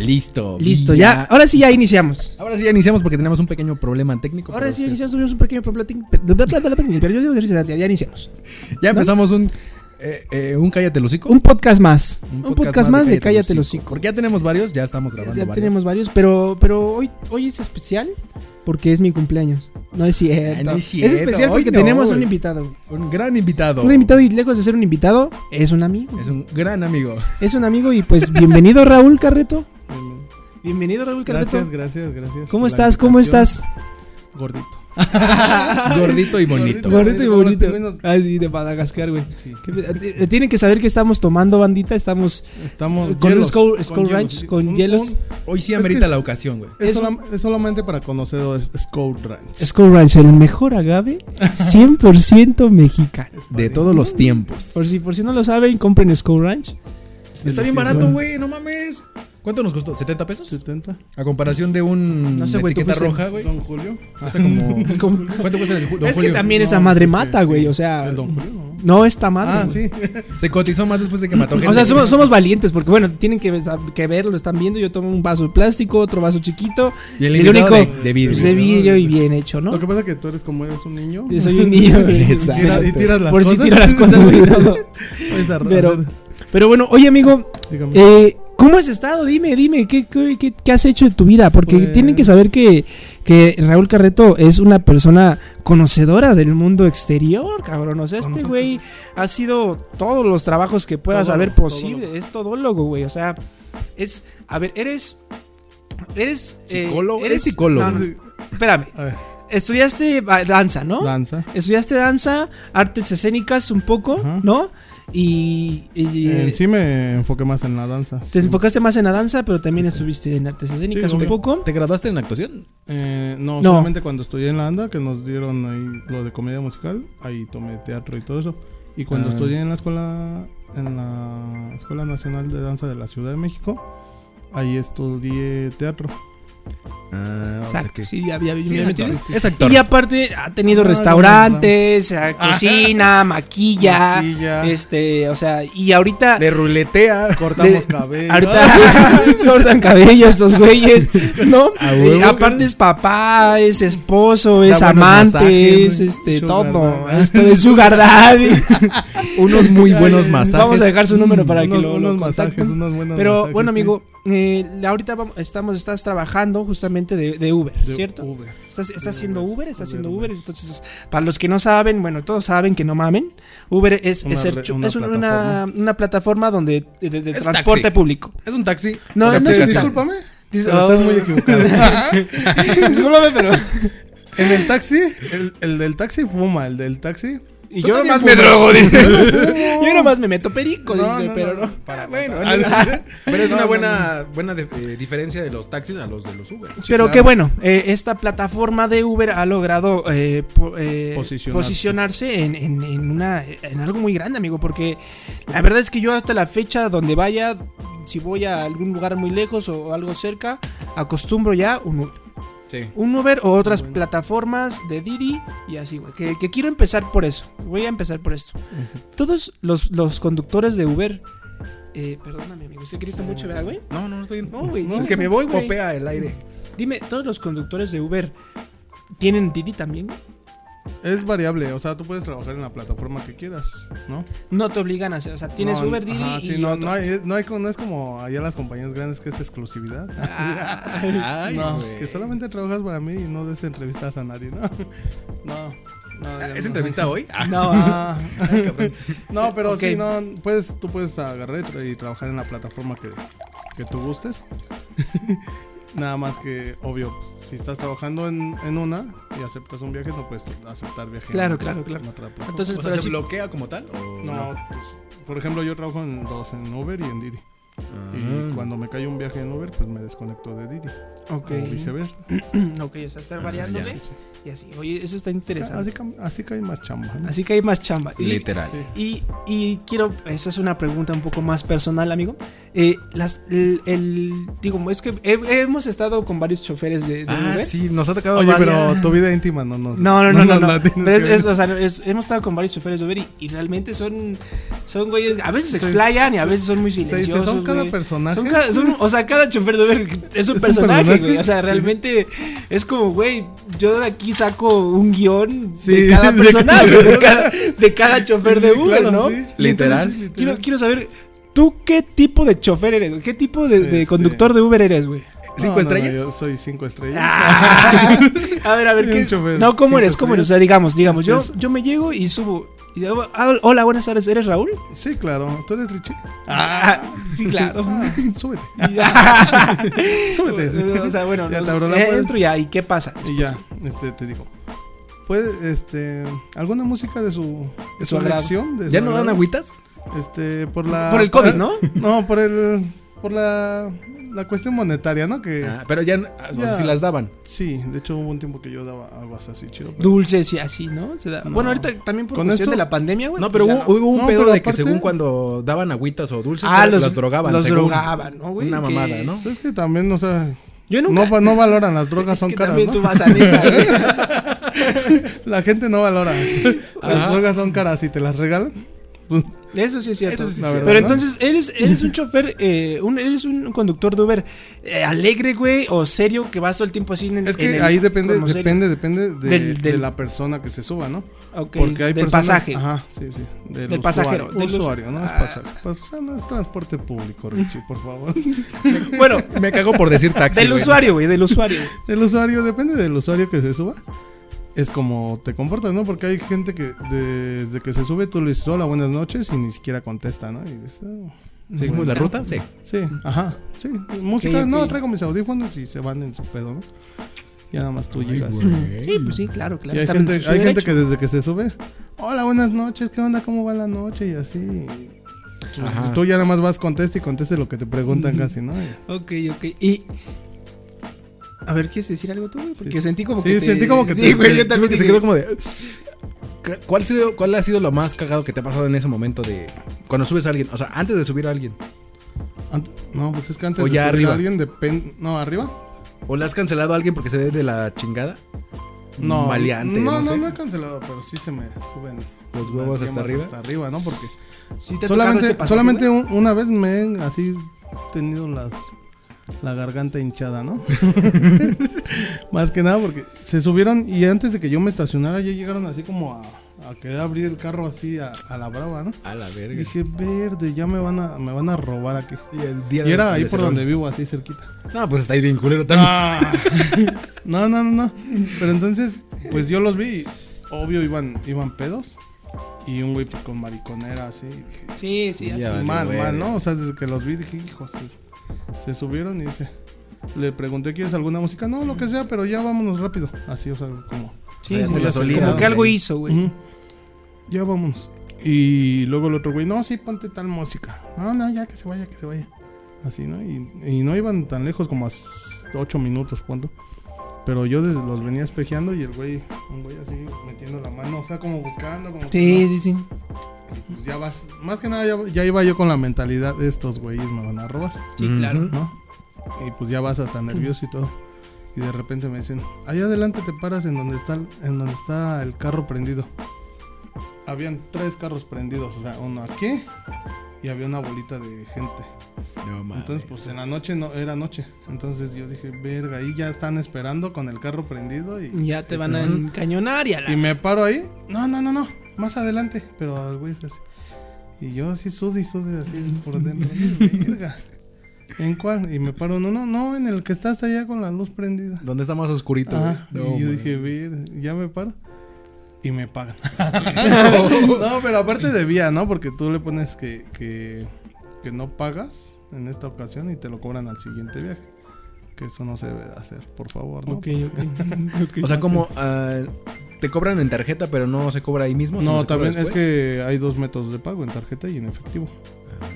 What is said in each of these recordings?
Listo. Listo, ya. Ahora sí ya iniciamos. Ahora sí ya iniciamos porque tenemos un pequeño problema técnico. Ahora sí usted- iniciamos, tuvimos un pequeño problema. Pero yo digo que ya, ya iniciamos. Ya empezamos un, eh, eh, un cállate el hocico. Un podcast más. Un, podcast, más de Cállate los hocico. Porque ya tenemos varios, ya estamos Ya, grabando ya varios. tenemos varios, pero, pero hoy, hoy es especial porque es mi cumpleaños. No es cierto. No es es cierto, especial hoy porque no, tenemos un invitado. Un gran invitado. Un invitado y lejos de ser un invitado, es un amigo. Es un gran amigo. Es un amigo y pues bienvenido Raúl Carreto. Bienvenido Raúl Carreto. Gracias, gracias, gracias. ¿Cómo estás? ¿Cómo estás? Gordito. Gordito y bonito. Gordito y bonito. Ah, sí, de Madagascar, güey. Sí. ¿Qué pe- t- Tienen que saber que estamos tomando bandita, estamos Estamos con un hielos, Skull, Ranch, sí. con Un- hielos. un- Hoy sí Es amerita la ocasión, güey. es, solamente para conocedores Skull Ranch. Skull Ranch, el mejor agave 100% mexicano. De todos los tiempos. Por si, por si no lo saben, compren Skull Ranch. Está bien barato, güey, no mames. ¿Cuánto nos costó? ¿70 pesos? 70. A comparación de un No sé, güey, etiqueta roja, güey. Don Julio. Cuesta como ¿Cuánto cuesta el Don es que Julio? también No, esa madre mata, sí. güey. O sea, El Don Julio, ¿no? no está madre. Ah, sí. Se cotizó más después de que mató gente. O sea, somos, somos valientes porque, bueno, tienen que, que verlo, están viendo. Yo tomo un vaso de plástico, otro vaso chiquito. Y el el invitado único de, de vidrio. pues, de vidrio y bien hecho, ¿no? Lo que pasa es que tú eres como eres un niño. Yo soy un niño, güey. Y tira- y tiras las Por si cosas. tiro las cosas, güey. Pero, pero bueno, oye, amigo, dígame. eh, ¿cómo has estado? Dime, dime, ¿qué, qué, qué- qué has hecho de tu vida? Porque Pues- tienen que saber que, que Raúl Carreto es una persona conocedora del mundo exterior, cabrón. O sea, este güey ha sido todos los trabajos que puedas Todólogo, haber posible. todólogo. Es todólogo, güey. O sea, es. A ver, eres. Eres. eh, Psicólogo, eres eres psicólogo. no, no, espérame. A ver, Estudiaste ba- danza, ¿no? danza. Estudiaste danza, artes escénicas un poco, Ajá. ¿no? Y, y, En eh, sí me enfoqué más en la danza. te enfocaste más en la danza, pero también estuviste en artes escénicas Sí, un poco. ¿Te graduaste en actuación? Eh, no, No. solamente cuando estudié en la ANDA, que nos dieron ahí lo de comedia musical, ahí tomé teatro y todo eso. Y cuando Ah. estudié en la escuela, en la Escuela Nacional de Danza de la Ciudad de México, ahí estudié teatro. Ah, Exacto, sí, ya, ya- ya Sí, me es metí. actor. Es actor. Y aparte ha tenido No, restaurantes, eh, cocina, maquilla, Maquilla, este, o sea, y ahorita Le ruletea. cortamos cabello. ahorita cortan cabello estos güeyes, ¿no? Huevo, Y aparte es papá, es esposo, es amante, masajes, es este todo, esto de sugar daddy. Unos muy buenos masajes. Vamos a dejar su número para que lo, unos lo masajes, contacten. unos buenos Pero masajes, bueno, sí. Eh, ahorita vamos, estamos, estás trabajando justamente de, de Uber, De ¿cierto? Uber. Estás, estás haciendo Uber, estás haciendo Uber, Uber. Entonces, para los que no saben, bueno, todos saben que no mamen. Uber es, Una es, el una es plataforma. una plataforma donde de, transporte taxi. público. Es un taxi. No, Con no es. Discúlpame, Dice, pero estás oh, muy equivocado. discúlpame, pero. en el taxi, el, el del taxi fuma, el del taxi. Y yo nomás me drogo, dice. Yo no fumo. Yo nomás me meto perico, No, dice, no, pero no. Para, Ah, bueno, para. Pero es una buena, buena de- eh, diferencia de los taxis a los de los Ubers. Pero claro. que bueno, eh, esta plataforma de Uber ha logrado eh, po- Posicionarse. posicionarse en, en- en una, en algo muy grande, amigo. Porque la verdad es que yo hasta la fecha donde vaya, si voy a algún lugar muy lejos o algo cerca, acostumbro ya un Uber. Sí. Un Uber o otras plataformas de Didi y así, güey. Que, que quiero empezar por eso. Voy a empezar por esto. Todos los, los conductores de Uber... Eh, perdóname, amigo. Es que grito mucho, ¿verdad, güey? No, no, no estoy No, güey. No, es que me voy, güey. Popea el aire. Dime, ¿todos los conductores de Uber tienen Didi también? Es variable, o sea, tú puedes trabajar en la plataforma que quieras, ¿no? No te obligan a hacer, o sea, tienes No, Uber, Didi ajá, y no, no, hay, no, hay, co- no es como allá las compañías grandes que es exclusividad. Ay, no, que solamente trabajas para mí y no des entrevistas a nadie, ¿no? No, no. ya ¿Es entrevista hoy? Ah, No, Ah, ay, no, pero Ok. sí, no, puedes, tú puedes agarrar y trabajar en la plataforma que, que tú gustes. Nada más que, obvio, si estás trabajando en, en una y aceptas un viaje, no puedes aceptar viaje Claro, en otra- claro, claro. en otra plataforma. Entonces, o sea, ¿se sí- bloquea como tal? ¿o No, pues, por ejemplo, yo trabajo en dos, en Uber y en Didi. Y Ah. cuando me cae un viaje en Uber, pues me desconecto de Didi. ok. O viceversa. ok, o sea, estar Ah, variándole ya. Y así. Oye, eso está Así, interesante. ca- así cae más chamba. ¿no? Así que hay más chamba. Y, Literal. Sí. y, y quiero, esa es una pregunta un poco más personal, amigo. Eh, las, el, el- digo, es que he- hemos estado con varios choferes de, de Ah, Uber. sí, nos ha tocado Oye, pero varias. tu vida íntima no nos. No, no, no, no, no. tienes Pero es, que- es, o sea, es- hemos estado con varios choferes de Uber y, y realmente son, son güeyes, a veces se Sí. explayan y a veces son muy silenciosos. son güey. cada güey. personaje. Son cada- son- o sea, cada chofer de Uber es un un personaje, personaje, güey. O sea, sí. realmente es como, güey, yo de aquí saco un guion Sí, de cada de personaje, de cada, de cada chofer de Uber, claro, ¿no? Literal. entonces, Quiero, quiero saber, ¿tú qué tipo de chofer eres? ¿Qué tipo de, de Este- conductor de Uber eres, güey? ¿Cinco No, no, estrellas? yo soy cinco estrellas. a ver, a ver, ¿qué chofer, No, ¿cómo eres? ¿Cómo eres? O sea, digamos, digamos, yo, Este es- yo me llego y subo. y digo, ah, hola, buenas tardes, ¿eres Raúl? Sí, claro. ¿Tú eres Richie? Ah, sí, claro. Ah, súbete. Súbete. o sea, bueno, Ya nos- te abro la eh, entro ya, ¿y qué pasa? Y ya, este, te digo. ¿Puede, este, alguna música de su, de su elección? de ¿Ya su no dan agüitas? Este, por la... Por el COVID, ¿no? No, por el, por la, la cuestión monetaria, ¿no? Que, Ah, pero ya, o sea, Ya. si las daban. sí, de hecho hubo un tiempo que yo daba aguas así chido. pero- Dulces y así, ¿no? Se da- No. Bueno, ahorita también por Con cuestión esto- de la pandemia, güey. No, pero pues hubo, ya no. hubo un No, pedo pero de que según cuando daban agüitas o dulces, Ah, los, los drogaban. Los según. drogaban, ¿no, güey? Una mamada, ¿no? Es que también, o sea, Yo nunca. no, no valoran, las drogas es son que caras, también ¿no? tú vas a güey. La gente no valora. Ajá. Las drogas son caras y te las regalan. Pues, Eso sí es cierto. Sí cierto. Pero entonces, ¿eres, eres un chofer, eh, un, eres un conductor de Uber eh, alegre, güey, o serio que vas todo el tiempo así en el es que en el- ahí depende, depende, depende de, Del- de la persona que se suba, ¿no? Ok, Porque hay del personas- pasaje. Ajá, sí, sí. Del pasajero, Usuario, del usuario, no es ah. pasaje. Pues, o sea, no es transporte público, Richie, por favor. Bueno, Me cago por decir taxi. del güey. usuario, güey, del usuario. El usuario, depende del usuario que se suba. Es como te comportas, ¿no? Porque hay gente que desde que se sube tú le dices hola, buenas noches y ni siquiera contesta, ¿no? Y dices, "Ah, ¿Seguimos la ruta? Sí. sí, ajá, sí. Música, no, traigo mis audífonos y se van en su pedo, ¿no? Ya nada más tú llegas. Sí, pues sí, claro, Y claro. hay gente, su hay gente derecho. que desde que se sube, hola, buenas noches, ¿qué onda? ¿Cómo va la noche? Y así. Pues, Ajá. Tú ya nada más vas, conteste y conteste lo que te preguntan casi, ¿no? Ok, ok. Y. A ver, ¿quieres decir algo tú, güey? Porque Sí. sentí como Sí, que. te- sentí como que Sí, te- güey, yo también Sí, se quedó como de. ¿Cuál, ha sido- ¿Cuál ha sido lo más cagado que te ha pasado en ese momento de cuando subes a alguien? O sea, antes de subir a alguien. Ant- no, pues es que antes O de subir a alguien depende. No, arriba. ¿O le has cancelado a alguien porque se ve de la chingada? No, Maleante, no, no, no, sé. no he cancelado, pero sí se me suben Los huevos hasta arriba. Hasta arriba, ¿no? Porque Sí, te solamente, un- una vez me he así tenido las la garganta hinchada, ¿no? Más que nada porque se subieron y antes de que yo me estacionara ya llegaron así como a, a querer abrir el carro así a, a la brava, ¿no? A la verga. Dije, verde, ya me van a, me van a robar aquí. Y, el día Y era de- ahí por donde vivo, así cerquita. No, pues está ahí bien culero también. Ah. No, no, no, no. Pero entonces, pues yo los vi y obvio iban, iban pedos. Y un güey pues, con mariconera así. Dije, Sí, sí, así. mal, mal, ¿no? O sea, desde que los vi dije, hijos, se, se subieron y dije, le pregunté, ¿quieres alguna música? No, lo que sea, pero ya vámonos rápido. Así, o sea, como... Sí, O sea, como que algo hizo, güey. Ujú. Ya vámonos. Y luego el otro güey, no, sí, ponte tal música. No, no, ya que se vaya, que se vaya. Así, ¿no? Y, y no iban tan lejos como a 8 minutos, punto. Pero yo desde los venía espejeando y el güey, un güey así metiendo la mano, o sea, como buscando, como que Sí, no. sí, sí. Y pues ya vas, más que nada ya, ya iba yo con la mentalidad de estos güeyes me van a robar, Sí, claro. ¿no? Y pues ya vas hasta nervioso y todo. Y de repente me dicen, allá adelante te paras en donde está, en donde está el carro prendido. Habían tres carros prendidos, o sea, uno aquí y había una bolita de gente. No mames. Entonces, pues en la noche no era noche. Entonces yo dije, verga, ahí ya están esperando con el carro prendido y, Ya te y van a encañonar y a la. y me paro ahí. No, no, no, no. Más adelante. Pero el güey es así. Y yo así sude y sude así por dentro. Verga. ¿En cuál? Y me paro. No, no, no. En el que estás allá con la luz prendida. ¿Dónde está más oscurito? Ajá. güey? No, y yo dije, ver, ya me paro. Y me pagan. no, pero aparte debía, ¿no? Porque tú le pones que, que, que no pagas en esta ocasión y te lo cobran al siguiente viaje. Que eso no se debe de hacer, por favor, ¿no? Ok, ok. ok. O sea, como ah, te cobran en tarjeta, pero no se cobra ahí mismo. No, también es que hay dos métodos de pago, en tarjeta y en efectivo.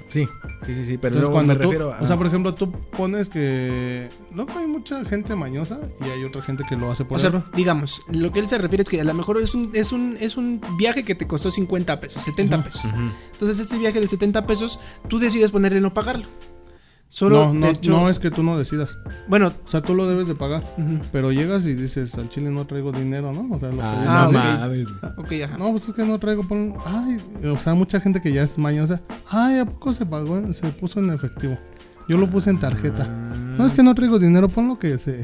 Sí, sí, sí, sí. Pero Entonces, cuando me tú, refiero a. o sea, por ejemplo, tú pones que luego hay mucha gente mañosa y hay otra gente que lo hace por O sea, error. digamos, lo que él se refiere es que a lo mejor es un, es un, es un viaje que te costó 50 pesos, 70 pesos. Entonces, este viaje de 70 pesos, tú decides ponerle no pagarlo. Solo no, no, hecho, no es que tú no decidas. bueno, O sea, tú lo debes de pagar. Pero llegas y dices, al chile no traigo dinero, ¿no? O sea, lo que Ah, Ah, no ok. mames, güey. ok, ajá. No, pues es que no traigo, pon... Ay, o sea, mucha gente que ya es mañosa. Ay, ¿a poco se pagó? Se puso en efectivo. Yo lo puse en tarjeta. No, es que no traigo dinero, ponlo que se,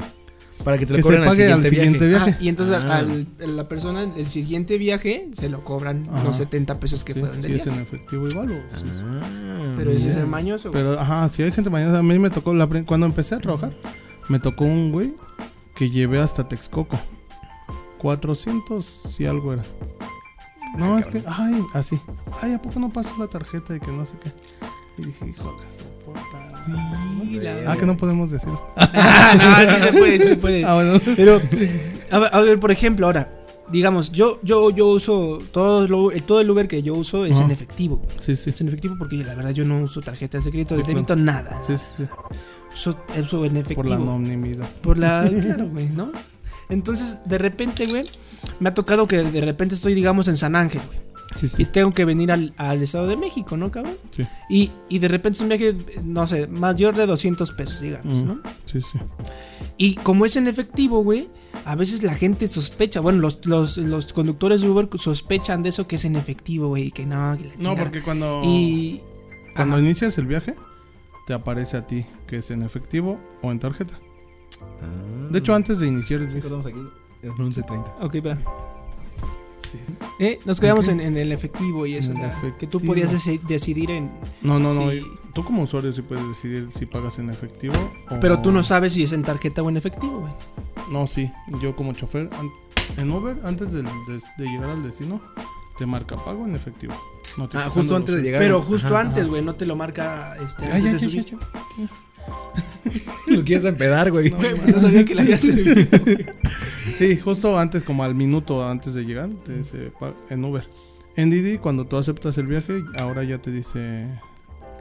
Para que te que lo se cobren al pague al siguiente, viaje. viaje. Ah, y entonces Ah. al, la persona, el siguiente viaje, se lo cobran Ajá. los 70 pesos que Sí, fueron de si es viaje. en efectivo igual o... sí. Ah, Pero ese es el mañoso, güey. Pero, ajá, si hay gente mañosa. A mí me tocó, la, cuando empecé a trabajar, me tocó un güey que llevé hasta Texcoco. 400 y algo era. No, es que, ay, así. Ay, ¿a poco no pasó la tarjeta y que no sé qué? Y dije, hijo de su puta. Sí, la- Ah, que no podemos decir eso. Ah, no, sí se puede, sí se puede. Ah, bueno. Pero, a ver, a ver, por ejemplo, ahora, digamos, yo, yo, yo uso todo, lo- eh, todo el Uber que yo uso es Ajá. en efectivo, güey. Sí, sí. Es en efectivo porque la verdad yo no uso tarjetas de crédito, de débito, nada. Sí, sí. Uso, uso en efectivo. Por la anonimidad. Por la. Claro, güey, ¿no? Entonces, de repente, güey, me ha tocado que de repente estoy, digamos, en San Ángel, güey. Sí, Y tengo que venir al, al Estado de México, ¿no, cabrón? Sí. Y, y de repente es un viaje, no sé, mayor de 200 pesos, digamos, Mm. ¿no? Sí, sí. Y como es en efectivo, güey, a veces la gente sospecha, bueno, los, los, los conductores de Uber sospechan de eso que es en efectivo, güey, y que no, que la No, porque cuando, Y... cuando Ajá. inicias el viaje, te aparece a ti que es en efectivo o en tarjeta. Ah. De hecho, antes de iniciar el viaje. aquí. Es 11.30. Ok, espera. Eh, nos quedamos en, en el efectivo y eso, que tú podías deci- decidir en... No, no, no. Tú como usuario sí puedes decidir si pagas en efectivo o... Pero tú no sabes si es en tarjeta o en efectivo, güey. No, sí. Yo como chofer, en Uber, antes de, de llegar al destino, te marca pago en efectivo. Ah, justo antes de llegar. Pero justo Ajá. antes, güey, no te lo marca este, Ay, antes ya, de subir. Lo quieres empedar, güey. No, no sabía que le había servido. Sí, justo antes, como al minuto antes de llegar, te dice en Uber. En Didi, cuando tú aceptas el viaje, ahora ya te dice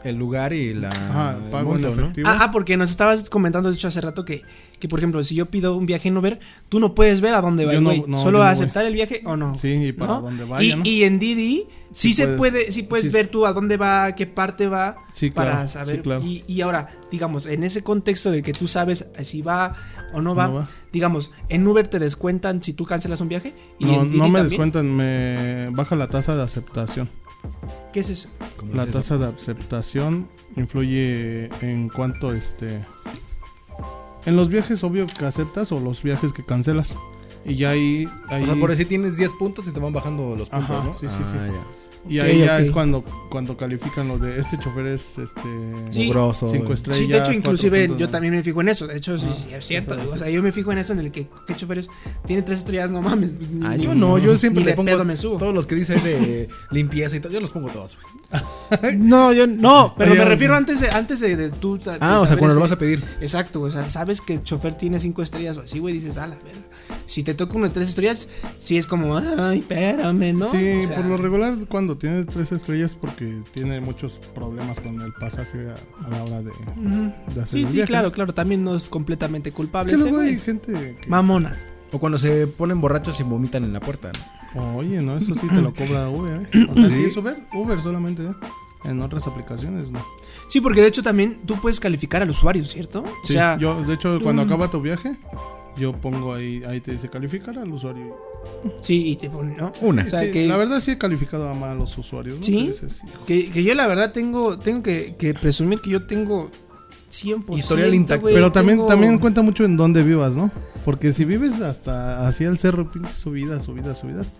El lugar y la. ajá, pago monto, en ¿no? Ah, ah, porque nos estabas comentando, de hecho, hace rato que, que, por ejemplo, si yo pido un viaje en Uber, tú no puedes ver a dónde va el no- güey. no, Solo aceptar el viaje o no. Sí, y para y, vaya, ¿no? y en Didi sí, Sí se puedes- puede, sí puedes sí, ver tú a dónde va, qué parte va, Sí, para claro, saber. sí, claro. y, y ahora, digamos, en ese contexto de que tú sabes si va o no va, No va. digamos, en Uber te descuentan si tú cancelas un viaje. Y No, en Didi no me también. descuentan, me baja la tasa de aceptación. ¿Qué es eso? ¿Cómo La es eso? tasa de aceptación influye en cuanto este en los viajes obvio que aceptas o los viajes que cancelas. Y ya ahí, ahí O sea, por decir tienes 10 puntos y te van bajando los puntos, Ajá, ¿no? sí, sí, sí. Ah, ya. Y Ok, ahí ya es cuando cuando califican lo de este chofer es este Sí. Cinco güey. estrellas. Sí, de hecho, inclusive puntos, yo ¿no? también me fijo en eso. De hecho, sí, sí, es cierto. O sea, yo me fijo en eso, en el que qué choferes tiene tres estrellas, no mames. ni- Ah, yo no, yo siempre le pongo pedo me subo. todos los que dicen de limpieza y todo, yo los pongo todos, güey. No, yo no, pero Oye, me refiero antes de, antes de, de tú. Ah, o sea, cuando lo ese- vas a pedir. Exacto, o sea, sabes que el chofer tiene cinco estrellas o así, güey, dices, a la verga. Si te toca uno de tres estrellas, sí es como, ay, espérame, ¿no? Sí, O sea, por lo regular cuando tiene tres estrellas porque tiene muchos problemas con el pasaje a, a la hora de, ujú. de hacer Sí, el sí, viaje. claro, claro, también no es completamente Es culpable que ese, luego hay gente que... Mamona. O cuando se ponen borrachos y vomitan en la puerta, ¿no? Oye, no, eso sí te lo cobra Uber, ¿eh? O sea, Sí. sí es Uber, Uber solamente, ¿eh? En otras aplicaciones, no. Sí, porque de hecho también tú puedes calificar al usuario, ¿cierto? O Sí, sea, yo, de hecho, cuando mm. acaba tu viaje, yo pongo ahí, ahí te dice calificar al usuario. sí, y te pone, ¿no? Una. O sea, Sí, que, La verdad sí he calificado a mal a los usuarios, ¿no? ¿Sí? Que dices, hijo, que, que yo la verdad tengo, tengo que, que presumir que yo tengo 100% Historial intacto. Pero también, tengo- también cuenta mucho en dónde vivas, ¿no? Porque si vives hasta hacia el cerro, pinches subidas, subidas, subidas,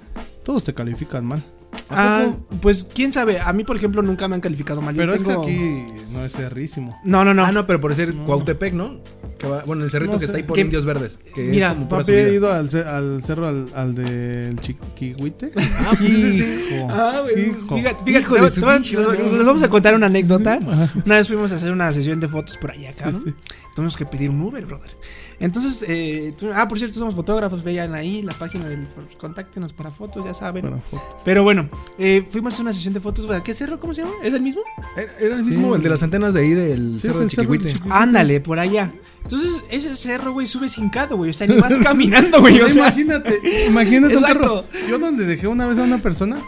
todos te califican mal. ¿A Ah, pues quién sabe, a mí por ejemplo nunca me han calificado mal. Yo Pero es tengo- que aquí no es cerrísimo. No, no, no. Ah, no, pero por ser Cuautepec, ¿no? Que va- bueno, el cerrito No que sé. está ahí por Que- Indios Verdes. Que Mira, es como Papi, ido al, ce- al cerro al, al del Chiquihuite. Ah, pues ese sí. Hijo, Ah, güey, hijo. fíjate, fíjate, nos vamos a contar una anécdota. Una vez fuimos a hacer una sesión de fotos por allá, Sí, cabrón. sí. Tuvimos que pedir un Uber, brother. Entonces, eh, ah, por cierto, somos fotógrafos, vean ahí la página del contáctenos para fotos, ya saben. Para fotos. Pero bueno, eh, fuimos a una sesión de fotos. ¿A qué cerro? ¿Cómo se llama? ¿Es el mismo? Era era el mismo, Sí. el de las antenas de ahí del Sí, cerro de Chiquihuite. Ándale, por allá. Entonces, ese cerro, güey, sube hincado, güey. O sea, ni vas caminando, güey. O sea, imagínate, imagínate un Exacto. carro. Yo donde dejé una vez a una persona,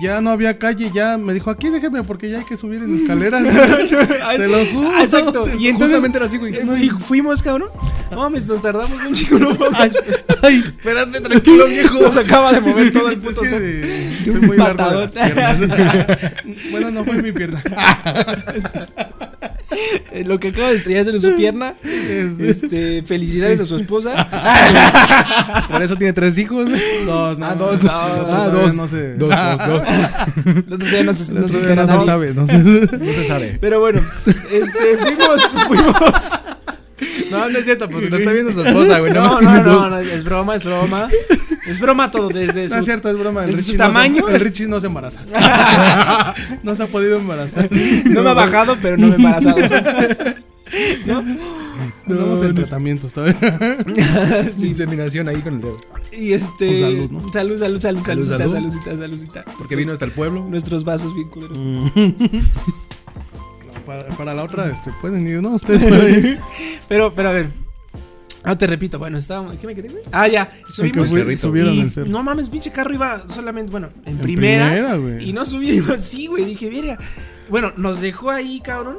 ya no había calle, ya me dijo, aquí déjeme porque ya hay que subir en escaleras. Te lo juro. Exacto. Y entonces Justamente era así, güey. y fuimos, cabrón. No mames, nos tardamos un chico. No mames. Ay, espérate, tranquilo, viejo. Nos acaba de mover todo el Es puto que set. soy muy largo de patadón. las piernas. bueno, no fue mi pierna. Eh, Lo que acaba de estrellarse en su pierna. Este, felicidades a su esposa. Por eso tiene tres hijos. Dos, no. Ah, dos, Sí, no, ah, dos. No sé. Dos, dos, dos. Día no se, no se no se sabe, no sé. No se sabe. Pero bueno, este, fuimos, fuimos. No, no es cierto, pues si lo está viendo su esposa, güey. No, no, no, no, es broma, es broma. Es broma todo desde No su es cierto, es broma. El su Richie, no tamaño. se, el Richie no se embaraza. no se ha podido embarazar. No me ha bajado, pero no me he embarazado. Estamos en tratamientos todavía. Inseminación ahí con el dedo. Y este. Salud, ¿no? Salud, salud, salud, Salud, saludcita, salud. saludcita, saludcita. Porque vino hasta el pueblo. Nuestros vasos bien culeros. Para, para la otra, este, pueden ir, ¿no? Ustedes pueden ir. Pero, pero a ver. No te repito, bueno, estábamos. ¿Qué me quedé, güey? Ah, ya. Subimos. subieron y el no mames, pinche carro iba solamente, bueno, en, En primera. primera, y no subimos así, güey. Dije, mira. Bueno, nos dejó ahí, cabrón.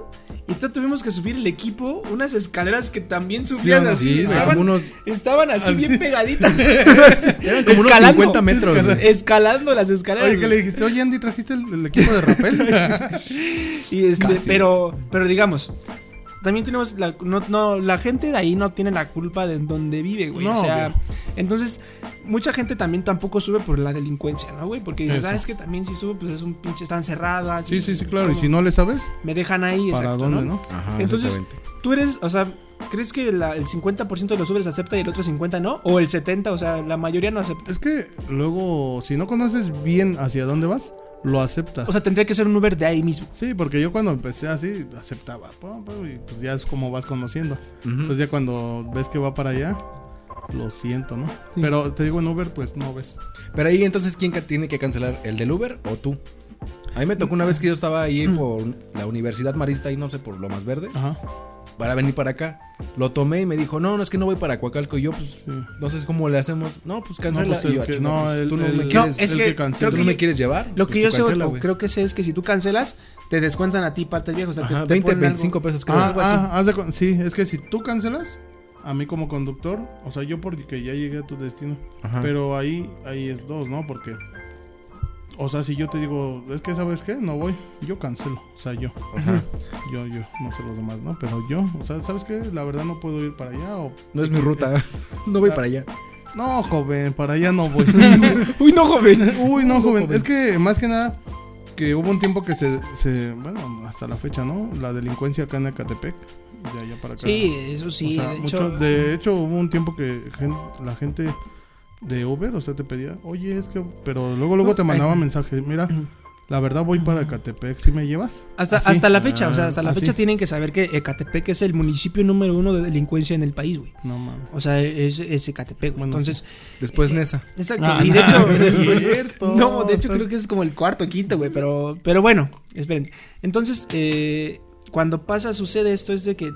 Y tuvimos que subir el equipo, unas escaleras que también subían no, así. Sí, güey, estaban, como unos, estaban así Así. bien pegaditas. eran como unos Escalando. 50 metros, güey. Escalando las escaleras. Oye, ¿qué güey. le dijiste? Oye, Andy, ¿trajiste el, el equipo de rappel? Y este, Casi. pero, pero digamos, también tenemos la, no, no, la gente de ahí no tiene la culpa de donde vive, güey. No, o sea, güey. entonces, mucha gente también tampoco sube por la delincuencia, ¿no, güey? Porque dices, Eso. ah, es que también si sube, pues es un pinche, están cerradas. sí, y sí, sí, claro. Y si no le sabes, Me dejan ahí, ¿para exacto, dónde, ¿no? no? Ajá, Entonces. Tú eres, o sea, ¿crees que la- el 50% de los Ubers acepta y el otro 50% no? ¿O el 70%? O sea, la mayoría no acepta. Es que luego, si no conoces bien hacia dónde vas, lo aceptas. O sea, tendría que ser un Uber de ahí mismo. sí, porque yo cuando empecé así, aceptaba. pum, pum, y pues ya es como vas conociendo. Ujú. Entonces ya cuando ves que va para allá, lo siento, ¿no? Pero te digo en Uber, pues no ves. Pero ahí entonces, ¿quién tiene que cancelar? ¿El del Uber o tú? A mí me tocó una vez que yo estaba ahí por la Universidad Marista y no sé, por lo más verdes, Ajá. para venir para acá. Lo tomé y me dijo, no, no es que no voy para Coacalco. Y yo, pues, Sí. no sé cómo le hacemos. No, pues cancela. No, pues, y yo, el que- "Ah, chinga, no, pues, el- tú no el- me No, quieres, es el que que cancela. tú creo no que- me quieres llevar. Lo pues que yo sé, o- creo que sé es que si tú cancelas, te descuentan a ti parte del viaje. O sea, te- Ajá, te, 20, ponen algo. 25 pesos creo. Ah, algo así. ah, haz de cu- sí, es que si tú cancelas, a mí como conductor, o sea, yo porque ya llegué a tu destino, Ajá. pero ahí, ahí es dos, ¿no? Porque, o sea, si yo te digo, es que sabes qué, no voy, yo cancelo, o sea, yo, Ajá. yo, yo, no sé los demás, ¿no? Pero yo, o sea, ¿sabes qué? La verdad no puedo ir para allá o... No es mi ruta. No voy para allá. No, joven, para allá no voy. Uy, no, joven. Uy, no, joven. joven. Es que más que nada que hubo un tiempo que se, se bueno, hasta la fecha, ¿no? La delincuencia acá en Ecatepec, de allá para acá. Sí, eso sí. O sea, de, mucho- hecho, de hecho, hubo un tiempo que gen- la gente de Uber, o sea, te pedía, oye, es que, pero luego luego No, te mandaba ay. mensajes, mira, la verdad voy para Ecatepec, ¿sí me llevas? hasta, Así. hasta la fecha, o sea, hasta la Así. fecha tienen que saber que Ecatepec es el municipio número uno de delincuencia en el país, güey. No mames. O sea, es, es Ecatepec, güey. Bueno, Entonces, Después Eh, Nesa. exacto. Ah, y de no, hecho, es después- cierto. no, de hecho creo que es como el cuarto o quinto, güey. Pero, pero bueno, esperen. Entonces, eh, cuando pasa, sucede esto, es de que.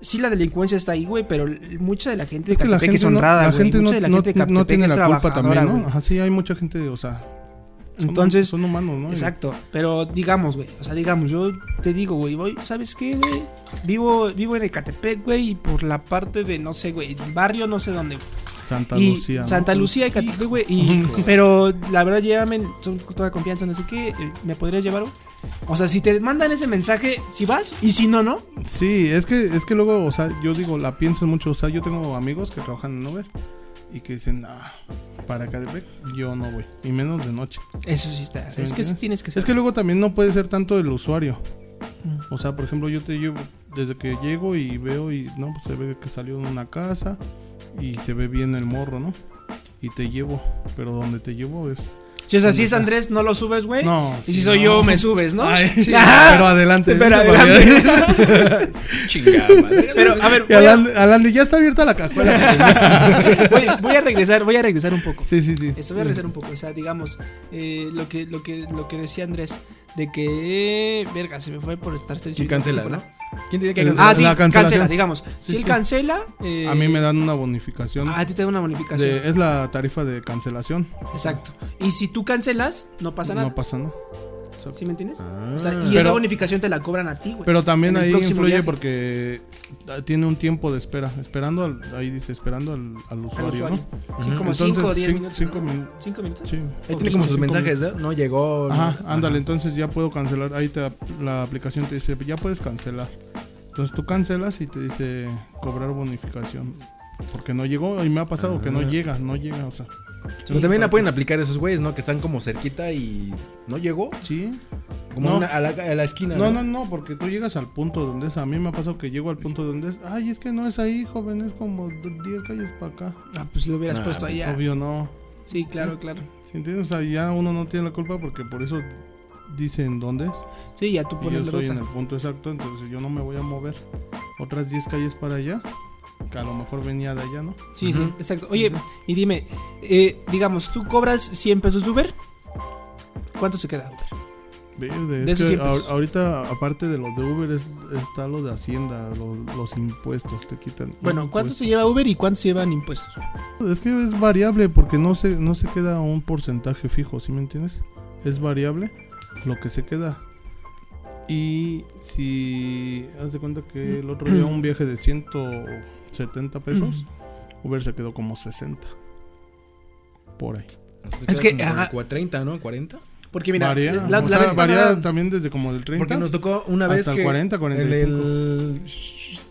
Sí, la delincuencia está ahí, güey, pero mucha de la gente de Es que la Ecatepec gente, es no, honrada, la güey. no, Mucha de la no- gente de no tiene es la culpa también, ¿no? güey. Ajá, sí, hay mucha gente, o sea, son- Entonces, son humanos, ¿no? Y- Exacto, pero digamos, güey, o sea, digamos, yo te digo, güey, voy, ¿sabes qué, güey? Vivo, vivo en Ecatepec, güey, y por la parte de, no sé, güey, el barrio, no sé dónde, güey. Santa y Lucía. ¿no? Santa Lucía, Ecatepec, güey, y, pero la verdad, llévame, son toda confianza, no sé qué, eh, ¿me podrías llevar, güey? O sea, si te mandan ese mensaje, si vas, y si no, no. Sí, es que, es que luego, o sea, yo digo, la pienso mucho. O sea, yo tengo amigos que trabajan en Uber y que dicen, ah, para Ecatepec yo no voy. Y menos de noche. Eso sí está, Sí, es que sí tienes que ser. Es que luego también no puede ser tanto el usuario. Mm. O sea, por ejemplo, yo te llevo, desde que llego y veo y, no, pues se ve que salió de una casa y se ve bien el morro, ¿no? Y te llevo, pero donde te llevo es... Sí, o sea, si es Andrés, no lo subes, güey. No, Y si soy no. yo, me subes, ¿no? Ay, Sí. pero adelante. Pero adelante. Chingada madre. Pero, a ver, Y a, Alan, Alan, ya está abierta la cajuela. voy, voy a regresar, voy a regresar un poco. sí, sí, sí. Esto voy a regresar un poco, o sea, digamos, eh, lo que lo que lo que decía Andrés de que verga, se me fue por estarse Sí, cancela, ¿no? ¿Quién tiene que El- cancelar? Ah, sí, la cancela, digamos. Sí, si él sí. cancela. eh, A mí me dan una bonificación. Ah, a ti te da una bonificación. de- es la tarifa de cancelación. Exacto. Y si tú cancelas, no pasa nada. No pasa nada. Exacto. ¿Sí me entiendes? Ah. O sea, y esa bonificación te la cobran a ti, güey. Pero también ahí influye viaje. porque ah, tiene un tiempo de espera. Esperando al, ahí dice, esperando al, al al usuario, usuario. ¿no? Sí, como Entonces, 5 o 10 cin- minutos. cinco ¿no? min- ¿Cinco minutos? Sí. Ahí tiene como 15, sus mensajes, ¿no? No llegó. Ajá, no. ándale, entonces ya puedo cancelar. Ahí te, la aplicación te dice, ya puedes cancelar. Entonces tú cancelas y te dice cobrar bonificación. Porque no llegó, y me ha pasado que no Ah. llega, no llega, o sea. Pero también la pueden aplicar esos güeyes, ¿no? Que están como cerquita y no llegó. Sí. Como No. una- a, la, a la esquina. No, no, no, porque tú llegas al punto donde es. A mí me ha pasado que llego al punto donde es. Ay, es que no es ahí, joven, es como 10 calles para acá. Ah, pues lo hubieras Nah, puesto pues, allá. Obvio no. Sí, claro, claro. ¿Sí entiendes? O sea, ya uno no tiene la culpa porque por eso dicen dónde es. Sí, ya tú Y yo pones la estoy en el punto exacto, entonces yo no me voy a mover otras 10 calles para allá, que a lo mejor venía de allá, ¿no? Sí, sí, exacto. Oye, y dime, eh, digamos, tú cobras 100 pesos de Uber. ¿Cuánto se queda Uber? Verde, De es esos que 100 pesos. ahor- ahorita, aparte de lo de Uber, es- está lo de Hacienda, lo- los impuestos te quitan. Bueno, ¿cuánto se lleva Uber y cuánto se llevan impuestos? Es que es variable porque no se, no se queda un porcentaje fijo, ¿sí me entiendes? Es variable lo que se queda. Y si haz de cuenta que el otro día un viaje de 170 pesos, Uber se quedó como 60. Por ahí. Se Es que, como ajá. cua- 30, ¿no? 40. Porque mira, varía, la, la sea, vez varía pasada- también desde como del 30 Porque nos tocó una vez hasta que el 40, en 45. el...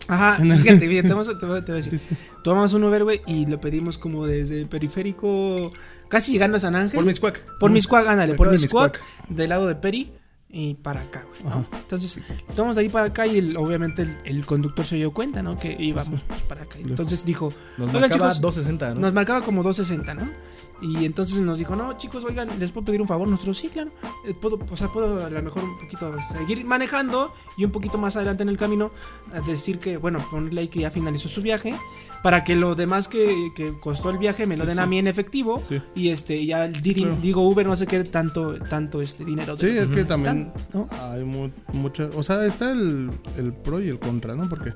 Ajá, fíjate, fíjate, te vamos a- te voy a decir. Sí, sí. Tomamos un Uber, güey, y lo pedimos como desde el periférico, casi llegando a San Ángel. Por Miscuac. Por Miscuac, ándale, por de Miscuac, del lado de Peri y para acá, güey, ¿no? Ajá. Entonces, tomamos de ahí para acá y el- obviamente el, el conductor se dio cuenta, ¿no? Que íbamos pues, para acá. Entonces dijo, Nos marcaba chicos, 260, ¿no? nos marcaba como 260, ¿no? Y entonces nos dijo, no, chicos, oigan, ¿les puedo pedir un favor? Nosotros, sí, claro. Eh, Puedo, o sea, puedo a lo mejor un poquito seguir manejando y un poquito más adelante en el camino a decir que, bueno, ponerle ahí que ya finalizó su viaje para que lo demás que, que costó el viaje me lo Sí, den sí. a mí en efectivo Sí. y este ya el Didi- Claro. digo Uber no se quede tanto tanto este dinero. Sí, es que también ¿no? hay mu- mucha, o sea, está el, el pro y el contra, ¿no? Porque,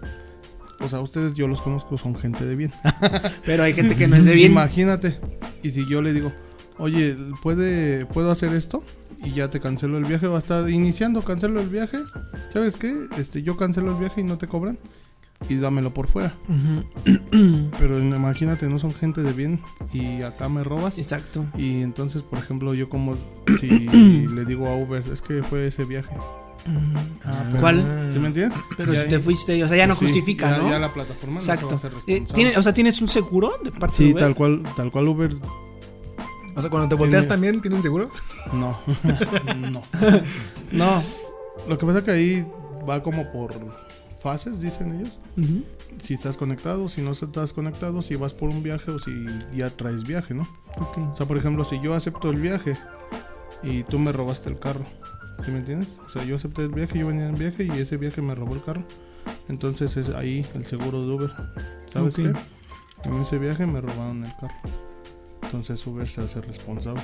o sea, ustedes yo los conozco, son gente de bien. Pero hay gente que no es de bien. Imagínate, y si yo le digo, oye, ¿puede, ¿puedo hacer esto? Y ya te cancelo el viaje, va a estar iniciando, cancelo el viaje. ¿Sabes qué? Este, yo cancelo el viaje y no te cobran. Y dámelo por fuera. Pero imagínate, no son gente de bien y acá me robas. Exacto. Y entonces, por ejemplo, yo como si le digo a Uber, es que fue ese viaje. Ah, pero- ¿Cuál? ¿Sí me entiendes? Pero Ya si te ahí- fuiste, o sea, ya no Sí, justifica, ya- ¿no? Ya la plataforma no se va a Exacto. hacer Eh, responsable. ¿tiene- o sea, ¿tienes un seguro de parte de Sí, Uber? tal cual, tal cual Uber, O sea, cuando te volteas Tiene- también, ¿tienen seguro? no. no. No. Lo que pasa que ahí va como por fases, dicen ellos. Si estás conectado, si no estás conectado, si vas por un viaje o si ya traes viaje, ¿no? Ok. O sea, por ejemplo, si yo acepto el viaje y tú me robaste el carro, ¿sí me entiendes? O sea, yo acepté el viaje, yo venía en viaje y ese viaje me robó el carro. Entonces es ahí el seguro de Uber. ¿Sabes qué? En ese viaje me robaron el carro. Entonces Uber se hace responsable.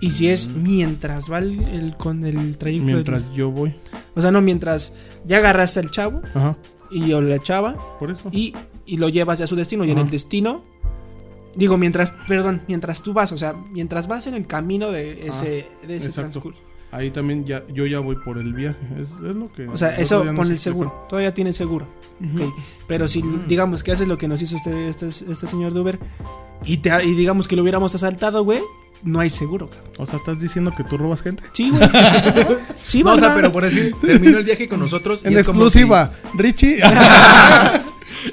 Y si es mientras va el, el- con el trayecto. Mientras del- yo voy. o sea, no, mientras ya agarraste al chavo Ajá. y o la chava Por eso. y, y lo llevas ya a su destino. Y en el destino. Digo, mientras, perdón, mientras tú vas, o sea, mientras vas en el camino de ese, de ese transcurso. Ahí también ya, yo ya voy por el viaje. Es, es lo que. O sea, eso con el seguro. Todavía tiene seguro. Pero si, digamos, que haces lo que nos hizo este, este, este señor de Uber y, te, y digamos que lo hubiéramos asaltado, güey, no hay seguro, cabrón. O sea, ¿estás diciendo que tú robas gente? Sí, güey. sí, No, o sea, pero por decir, terminó el viaje con nosotros. y En como exclusiva, Richie.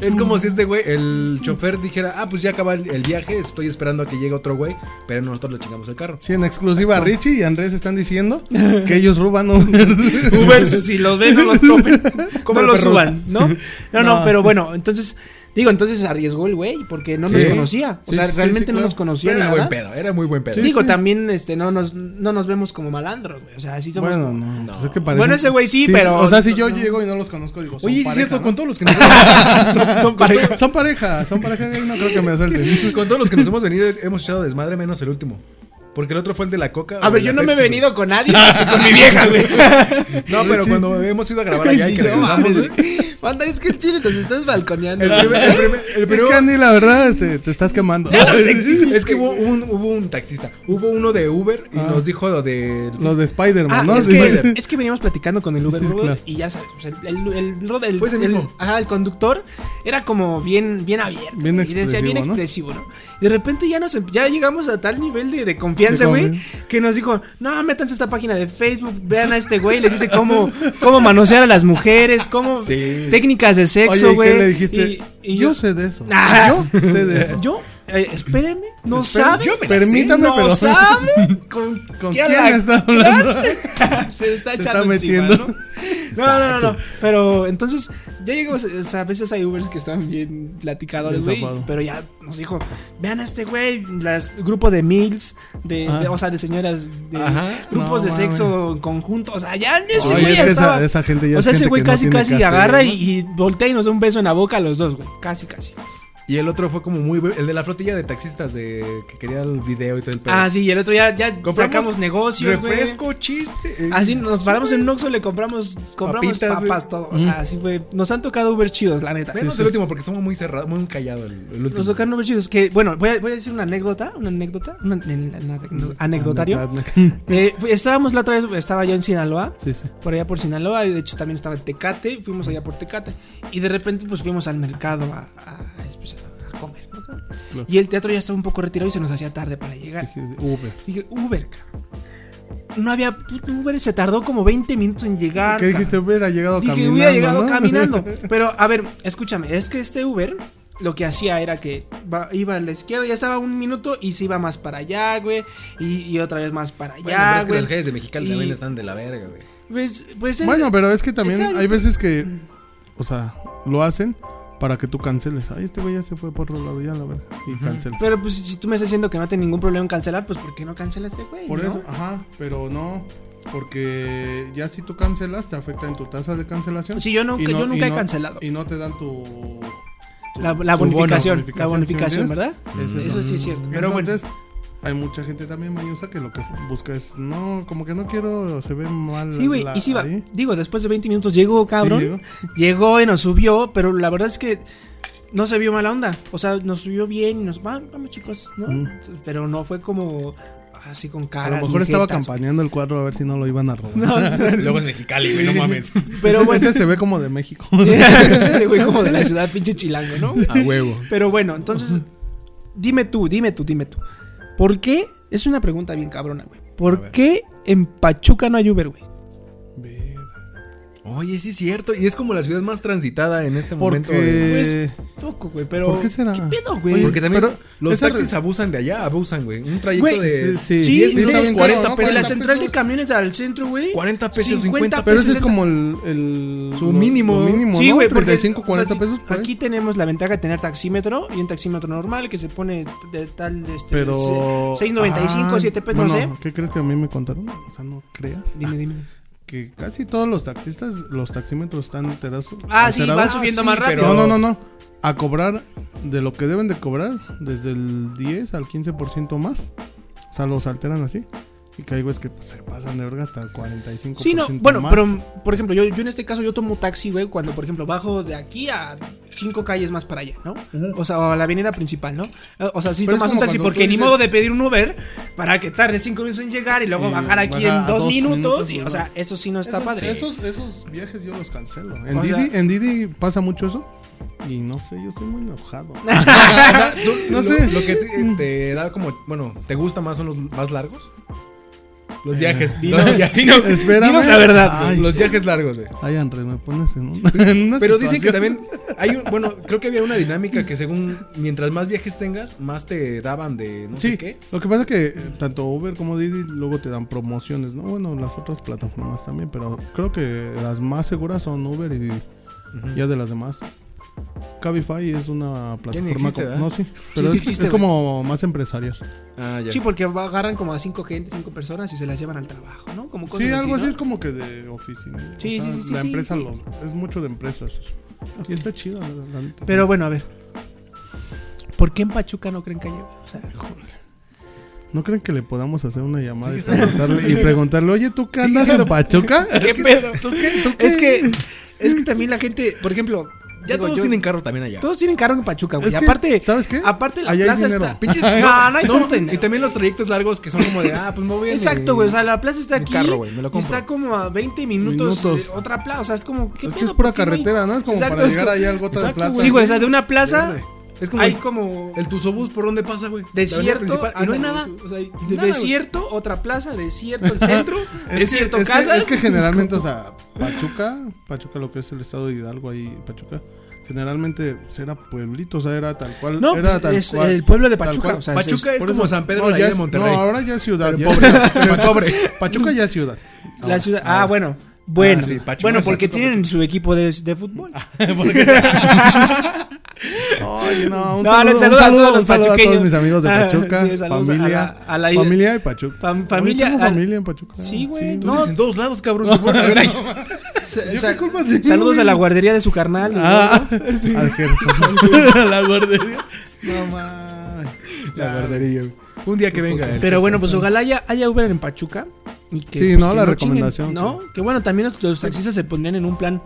es como si este güey, el chofer dijera, ah, pues ya acaba el, el viaje, estoy esperando a que llegue otro güey, pero nosotros le chingamos el carro. Sí, en exclusiva Richie y Andrés están diciendo que ellos roban Uber. Uber, si los ven, no los tomen. Como no los perros. suban, ¿no? No, no, No. pero bueno, entonces. Digo, entonces arriesgó el güey porque no Sí. nos conocía. O Sí, sea, sí, sí, realmente sí, no claro. nos conocía Pero era buen nada. pedo, era muy buen pedo. Sí. Digo, también este, no, nos, no nos vemos como malandros, güey. O sea, así somos. Bueno, no. No. pues es que parece- Bueno, ese güey sí, pero- O sea, si yo no. llego y no los conozco, digo, son Oye, sí es cierto, ¿no? con todos los que nos son, son pareja. Son pareja, son pareja, y no creo que me asalten. con todos los que nos hemos venido hemos echado desmadre menos el último. Porque el otro fue el de la coca. A ver, yo no me he Pepsi, güey. venido con nadie más que con mi vieja, güey. No, pero cuando hemos ido a grabar allá y que No regresamos, güey. Manda, es que el chile nos estás balconeando. El primer, el primer- el Es primero- que Andy, la verdad, este, te estás quemando. es que hubo un, hubo un taxista. Hubo uno de Uber y Ah. nos dijo lo de. Los de Spider-Man, Ah, ¿no? es, Sí. que, es que veníamos platicando con el Uber Sí, sí, brother, claro. y ya sabes, pues, el, el- mismo. ajá, el conductor era como bien, bien abierto. Bien y decía bien expresivo, expresivo, ¿no? Y de repente ya nos em- ya llegamos a tal nivel de, de confianza, De güey, confianza. que nos dijo, no, métanse a esta página de Facebook, vean a este güey, les dice cómo, cómo manosear a las mujeres, cómo Sí. técnicas de sexo, ¿y güey. le dijiste? Y, y yo, yo, sé de eso. Ajá. Yo sé de eso. yo, eh, espérenme, no Espera, sabe. yo me la sé. Permítame, no pero- sabe con, ¿Con quién está hablando? se está Se echando está encima, metiendo. ¿no? No, no, no, no. Pero entonces, ya llegamos. O sea, a veces hay Ubers que están bien platicadores, güey. Pero ya nos dijo: Vean a este güey, las grupo de MILFs, de, Ah. de- o sea, de señoras, de Ajá. grupos No, de sexo en conjunto. O sea, ya ese güey es esa, esa gente ya o sea, es ese güey casi, casi agarra y, y voltea y nos da un beso en la boca a los dos, güey. Casi, casi. Y el otro fue como muy. El de la flotilla de taxistas de que quería el video y todo el pedo. Ah, sí, y el otro ya, ya Compramos sacamos negocios. Refresco, chiste. eh, Así nos paramos en un Oxxo, le compramos, compramos Papitas, papas, todo. O sea, así fue. Nos han tocado Uber chidos, la neta. Menos el último porque estamos muy cerrados, muy callado el, el último. Nos tocaron Uber chidos. Que, bueno, voy a, voy a decir una anécdota. Una anécdota. Un anecdotario. Eh, estábamos la otra vez, estaba yo en Sinaloa. Sí, sí. Por allá por Sinaloa. Y de hecho también estaba en Tecate. Fuimos allá por Tecate. Y de repente, pues fuimos al mercado a, a- pues, a comer. ¿no? Claro. Y el teatro ya estaba un poco retirado y se nos hacía tarde para llegar. Uber. Dije, Uber, cabrón. No había. Uber se tardó como 20 minutos en llegar. ¿Qué dijiste? cabrón. Hubiera llegado Dije, caminando. hubiera llegado ¿no? caminando. Pero, a ver, escúchame, es que este Uber lo que hacía era que va- iba a la izquierda, ya estaba un minuto y se iba más para allá, güey. Y, y otra vez más para allá, Bueno, pero es que güey. las calles de Mexicali Y- también están de la verga, güey. Pues, pues, el- Bueno, pero es que también hay veces que, o sea, lo hacen para que tú canceles. Ay, este güey ya se fue por otro lado, ya la verdad. Y Ujú. canceles. pero pues si tú me estás diciendo que no tiene ningún problema en cancelar, pues ¿por qué no cancela este güey? Por no? eso, ajá, pero no. Porque ya si tú cancelas, te afecta en tu tasa de cancelación. Sí, yo nunca, no- yo nunca he no- cancelado. Y no te dan tu. tu- La, bonificación, la ¿sí bonificación, me ¿verdad? entiendes? Eso sí es cierto. Pero bueno. Hay mucha gente también mañosa que lo que busca es, no, como que no quiero, se ve mal. Sí, güey, y sí va. Digo, después de 20 minutos llegó, cabrón. Sí, llegó. Llegó y nos subió, pero la verdad es que no se vio mala onda. O sea, nos subió bien y nos va, vamos chicos, ¿no? Mm. Pero no fue como así con A caras. lo mejor estaba jetas. campañando el cuadro a ver si no lo iban a robar. Luego es Mexicali, güey, no mames. Pero bueno, ese se ve como de México. ese güey como de la ciudad pinche chilango, ¿no? A huevo. Pero bueno, entonces, dime tú, dime tú, dime tú. ¿Por qué? Es una pregunta bien cabrona, güey. ¿Por qué en Pachuca no hay Uber, güey? Oye, sí es cierto. Y es como la ciudad más transitada en este momento. Porque. de- Poco, güey, pero. ¿Por qué será? ¿Qué pedo, güey? Porque también pero los taxis re- abusan de allá, abusan, güey. Un trayecto Güey, de Sí, Sí, 10 sí, minutos, está bien 40 caro, ¿no? Pues la 40 central de pesos. camiones al centro, güey. 40 pesos, 50 50 Pero ese es pesos. como el. el Su lo- mínimo. lo mínimo Sí, ¿no? güey, porque 35, o sea, 40 pesos. ahí. Aquí tenemos la ventaja de tener taxímetro y un taxímetro normal que se pone de tal este Pero. se- 6.95, Ah, 7 pesos, no bueno, sé. ¿Qué crees que a mí me contaron? O sea, no creas. Dime, dime. Que casi todos los taxistas, los taxímetros están alterados. Ah, sí, van alterados. subiendo sí, más rápido. pero- No, no, no, no. A cobrar de lo que deben de cobrar, desde el 10 al 15% más. O sea, los alteran así. Y hay güeyes que pues, se pasan de verga hasta el 45%. Sí, no, bueno, más. pero por ejemplo, yo, yo en este caso yo tomo taxi, güey, cuando por ejemplo bajo de aquí a cinco calles más para allá, ¿no? O sea, o a la avenida principal, ¿no? Eh, O sea, si es tomas un taxi porque ni modo de pedir un Uber para que tarde cinco minutos en llegar y luego Y bajar aquí en dos, dos minutos, minutos, y, o sea, eso sí no está esos, padre. Esos, esos viajes yo los cancelo. En O Didi, sea- en Didi pasa mucho eso. Y no sé, yo estoy muy enojado. no no sé. Lo que te, te da como, bueno, ¿te gusta más son los más largos? Los viajes. Dinos- los, viajes dinos- dinos la verdad, Ay, los viajes largos, güey. ay, Andrés, me pones en, un- en una Pero dicen que también hay un, bueno, creo que había una dinámica que según mientras más viajes tengas, más te daban de no Sí, sé qué. lo que pasa es que eh, tanto Uber como Didi luego te dan promociones, ¿no? Bueno, las otras plataformas también, pero creo que las más seguras son Uber y Didi. Ya de las demás. Cabify es una plataforma. no, sí. Pero sí es, existe, es como más empresarios. Ah, ya. Sí, porque agarran como a cinco gente, cinco personas y se las llevan al trabajo, ¿no? Como cosas Sí, algo así ¿no? es como que de oficina. Sí, sí, sí, sí, La sí, empresa sí. lo. Es mucho de empresas. eso. Y está chido, la. Pero bueno, a ver. ¿Por qué en Pachuca no creen que haya? O sea, ¿No creen que le podamos hacer una llamada y preguntarle, y preguntarle, oye, ¿tú qué andas siendo- en Pachuca? ¿Qué pedo? ¿Tú qué? ¿Tú qué? Es que, es que también la gente, por ejemplo, Ya digo, todos yo- tienen carro también allá. todos tienen carro en Pachuca, güey. Es que, aparte, ¿sabes qué? aparte la Allá hay plaza dinero. está. Pinches- no, no hay No, tanto y también los trayectos largos que son como de, ah, pues me voy en Exacto, güey. O sea, la plaza está mi aquí. carro, güey, me lo y compro. está como a 20 minutos, Minutos. de otra plaza. O sea, es como. ¿qué Es que pedo? es pura ¿Por qué no hay- carretera, ¿no? Es como Exacto, para es llegar como- allá al Gota de Exacto, Plata. Sí, güey. O sea, de una plaza Verde. Es como hay el, como. el tusobús por donde pasa, güey. Desierto, y no hay nada. O sea, hay Nada, de- güey. desierto, otra plaza, desierto, el centro, Es desierto, que, es que- casas. es que generalmente, o sea, Pachuca, Pachuca lo que es el estado de Hidalgo ahí, Pachuca, generalmente era pueblito, o sea, era tal cual. No, era pues, tal es cual. el pueblo de Pachuca. cual. O sea, Pachuca es Por como eso- San Pedro no, ya de es- Monterrey. No, ahora ya es ciudad. Ya pobre, es- Pachuca- pobre. Pachuca ya es ciudad. La ciudad. Ah, bueno. Bueno, Ah, sí, bueno, es porque Pachuca, tienen su equipo de, de fútbol. Oye, no, un No, saludo, no, un saludo a todos los un saludo a pachuqueños. todos mis amigos de Ah, Pachuca, sí, familia, a la- a la- familia y Pachuca. Fam- familia, en Pachuca. Sí, güey, Tú no. en todos lados, cabrón. no puedes ver ahí. Sa- ¿Yo sa- qué culpa tengo, saludos a la guardería de su carnal. Ah, al Gerson. a la guardería. No mames. La guardería, güey. Un día que venga. Pero bueno, pues ojalá haya, haya Uber en Pachuca. Y que, Sí, pues, ¿no? que La chinguen, recomendación, ¿No? Que bueno, también los, los taxistas se pondrían en un plan.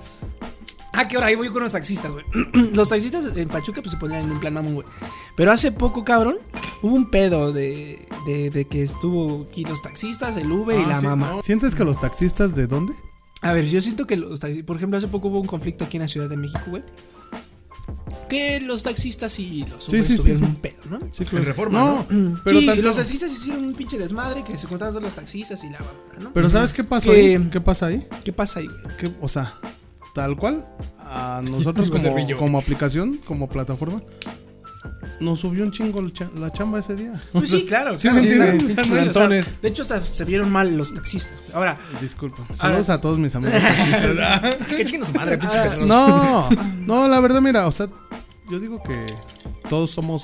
Ah, que ahora ahí voy con los taxistas, güey. los taxistas en Pachuca pues se ponían en un plan mamón, güey. Pero hace poco, cabrón, hubo un pedo de, de, de que estuvo aquí los taxistas, el Uber y Ah, la sí, mamá. ¿no? ¿Sientes que los taxistas de dónde? A ver, yo siento que los taxistas, por ejemplo, hace poco hubo un conflicto aquí en la Ciudad de México, güey. Que los taxistas y los Uber sí, sí, tuvieron sí. un pedo, ¿no? Sí, En Reforma, No, Mm, pero sí, tanto- los taxistas hicieron un pinche desmadre que se encontraron todos los taxistas y la mamá, ¿no? Pero ¿sabes qué pasó ahí? ¿Qué pasa ahí? ¿Qué pasa ahí, güey? Que, o sea, tal cual, a nosotros como, aplicación, como plataforma, nos subió un chingo la chamba ese día. Pues sí, claro. Sí, claro, claro. Sí, o sea, plantones. de hecho, se vieron mal los taxistas. Ahora, Disculpa. Saludos a todos mis amigos Ah, taxistas. ¿Qué chingas madre, pinche Ah? No, no, la verdad, mira, o sea, yo digo que todos somos,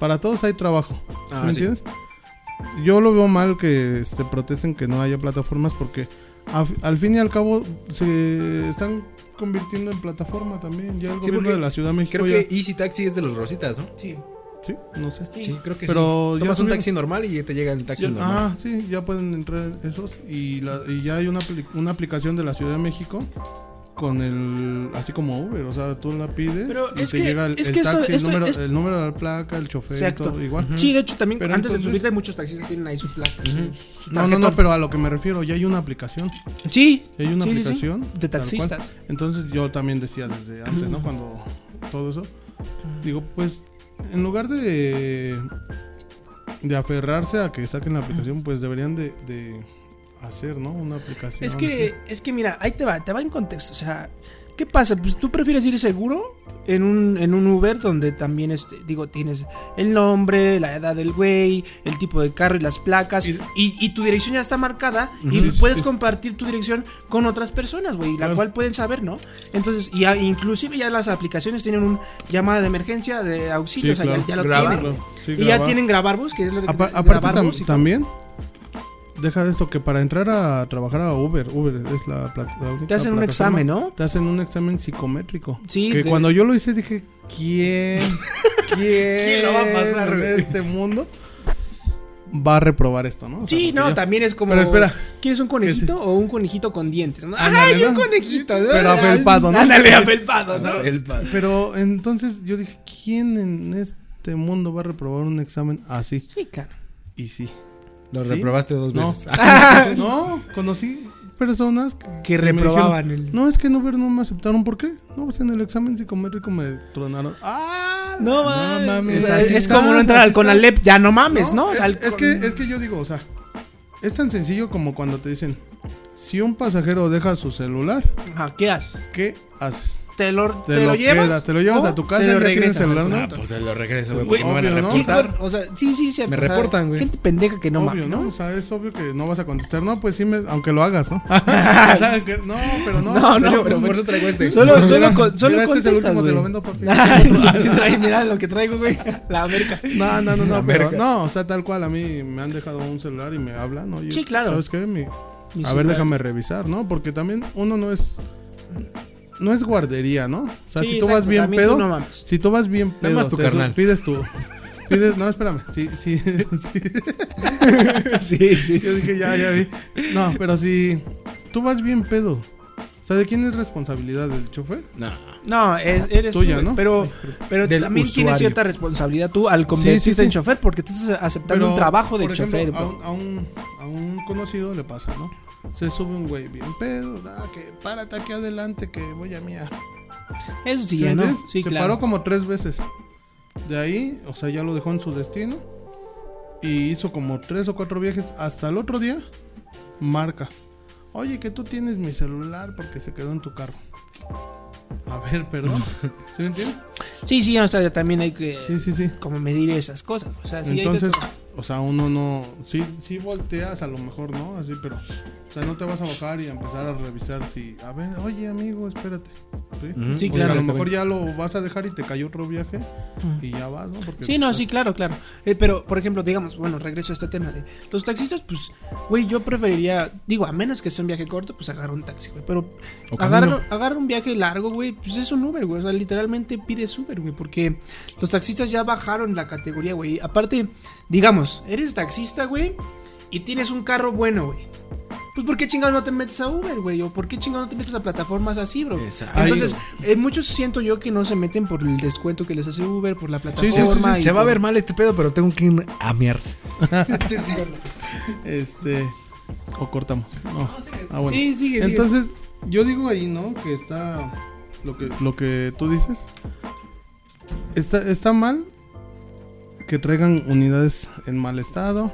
para todos hay trabajo, Ah, ¿me sí. entiendes? Yo lo veo mal que se protesten que no haya plataformas porque a- al fin y al cabo se están convirtiendo en plataforma también. Ya el Sí, gobierno de la Ciudad de México Creo ya- que Easy Taxi es de los Rositas, ¿no? sí. sí, no sé. Sí, creo que Pero sí. ya Tomas un taxi normal y te llega el taxi Ya- normal. ah, sí, ya pueden entrar esos y, la- y ya hay una, una aplicación de la Ciudad de México con el así como Uber, o sea, tú la pides Pero y es te que- llega el, es que taxi, esto- el, número, esto- el número de la placa, el chofer, Exacto. todo igual. Sí, de hecho, también Pero antes entonces- de subirte, muchos taxistas tienen ahí su placa. su- su No, no, no, pero a lo que me refiero, ya hay una aplicación. Sí. Ya hay una sí, sí, sí, aplicación De taxistas. Entonces yo también decía desde antes, ¿no? Cuando todo eso. Digo, pues, en lugar de de aferrarse a que saquen la aplicación, pues deberían de, de hacer, ¿no? Una aplicación. Es que, es que mira, ahí te va, te va en contexto. O sea, ¿qué pasa? Pues tú prefieres ir seguro en un, en un Uber donde también, este, digo, tienes el nombre, la edad del güey, el tipo de carro y las placas. Y, Y- y tu dirección ya está marcada y puedes Sí. compartir tu dirección con otras personas, güey, la cual pueden saber, ¿no? Entonces, y a- inclusive ya las aplicaciones tienen un llamada de emergencia, de auxilio, Sí, o sea, ya- claro. ya, lo Grabar. tienen. Claro, sí, y ya tienen grabar voz, que es lo que aparte tam- también deja de esto que para entrar a trabajar a Uber, Uber es la, pla- la única Te hacen un examen, ¿no? Te hacen un examen psicométrico. Sí, Que de- cuando yo lo hice dije, ¿quién? ¿Quién? ¿Quién lo va a pasar, en este mundo va a reprobar esto, no? O sea, Sí, no, yo- también es como. Pero espera. ¿Quieres un conejito o un conejito con dientes? Ándale, ¡Ay, un conejito! ¿no? Pero afelpado, ¿no? Ándale, afelpado, ¿no? El pa- Pero entonces yo dije, ¿quién en este mundo va a reprobar un examen así? Sí, claro. Y sí. Lo ¿Sí? reprobaste dos No. veces. no, conocí personas Que me reprobaban dijeron, el. No, es que en Uber no me aceptaron. ¿Por qué? No, pues en el examen psicométrico me tronaron. ¡Ah! No mames. es como no entrar al. Conalep, ya no mames, ¿no? O es, sea, el es con- que, es que yo digo, o sea, es tan sencillo como cuando te dicen, si un pasajero deja su celular, Ajá, ¿qué haces? ¿qué haces? ¿Te lo, Te te lo lo llevas? te lo llevas a tu casa y tienes celular, ¿no? Ah, pues se lo regreso, güey. Me van a obvio, ¿no? O sea, sí, sí, cierto. Me o sea, reportan, güey. Gente pendeja que no obvio, ¿no? ¿no? O sea, es obvio que no vas a contestar. No, pues sí, me, aunque lo hagas, ¿no? O sea, que- no, pero no. No, no, Yo, pero por eso traigo este. Solo, solo, con- solo mira, este es el último, te lo vendo, papi. Sí, trae, mira lo que traigo, güey. La América. No, no, no, no, pero no, o sea, tal cual a mí me han dejado un celular y me hablan, oye, Sí, claro. ¿sabes qué? Mi- a ver, déjame revisar, ¿no? Porque también uno no es no es guardería, ¿no? O sea, Sí, si tú exacto, vas bien pedo, tú no si tú vas bien pedo, más tu te su- carnal. pides tu Dices, no, espérame. Sí, sí, sí. Sí, sí. Yo dije, ya, ya vi. No, pero si tú vas bien pedo. O sea, ¿de quién es responsabilidad? ¿Del chofer? No. No, es, eres Tuya, tú, ¿no? Pero, pero Del también tienes usuario. cierta responsabilidad tú al convertirte Sí, sí, sí. en chofer porque estás aceptando un trabajo de por ejemplo, chofer. a, un, a, un, a un conocido le pasa, ¿no? Se sube un güey bien pedo. Ah, que párate aquí adelante que voy a miar. Eso sí, ¿Sí ya no. Sí, se claro. paró como tres veces. De ahí, o sea, ya lo dejó en su destino. Y hizo como tres o cuatro viajes. Hasta el otro día, marca. Oye, que tú tienes mi celular porque se quedó en tu carro. A ver, perdón. ¿Sí me entiendes? Sí, sí, o sea, también hay que Sí, sí, sí. como medir esas cosas. O sea, sí hay Entonces, o sea, uno no. Sí, sí volteas a lo mejor, ¿no? Así, pero. O sea, no te vas a bajar y a empezar a revisar si. A ver, oye, amigo, espérate. ¿Sí? Claro. A lo mejor ya lo vas a dejar y te cayó otro viaje y ya vas, ¿no? Porque, Sí, no, sí, claro, claro. Eh, pero, por ejemplo, digamos, bueno, regreso a este tema de los taxistas, pues, güey, yo preferiría, digo, a menos que sea un viaje corto, pues agarra un taxi, güey. Pero O camino. agarra, agarra un viaje largo, güey, pues es un Uber, güey. O sea, literalmente pides Uber, güey, porque los taxistas ya bajaron la categoría, güey. Aparte, digamos, eres taxista, güey, y tienes un carro bueno, güey. Pues ¿por qué chingados no te metes a Uber, güey? ¿O por qué chingados no te metes a plataformas así, bro? Exacto. Entonces, eh, muchos siento yo que no se meten por el descuento que les hace Uber, por la sí, sí, plataforma. y Se va a ver mal este pedo, pero tengo que ir a miar. Este. O cortamos. No. Ah, bueno. Sí, sigue, sigue. Entonces, yo digo ahí, ¿no? Que está. Lo que, lo que tú dices. Está, está mal que traigan unidades en mal estado.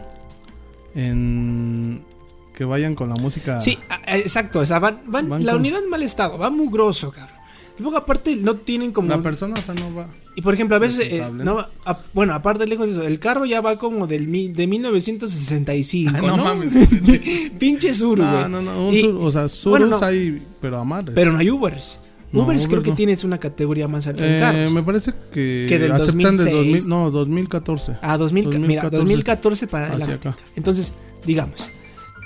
En. Que vayan con la música. Sí, a- a- exacto. O sea, van, van- Van la con- unidad en mal estado, va muy grosso, cabrón. Luego, aparte, no tienen como. La persona, o sea, no va. y por ejemplo, a veces. eh, no, a- bueno, aparte, lejos de eso, el carro ya va como del mi- de 1965, Ah, ¿no? no mames. Pinche sur, güey. No, no, no. Un Y- sur- o sea, surus bueno, no. hay, pero a madres. Pero no hay Ubers. No, Ubers creo Ubers que no. tienes una categoría más alta en Eh, carros. me parece que, Que del aceptan del 2006. 2000, no, 2014. A 2000, mira, 2014. 2014 para adelante. acá. Entonces, digamos,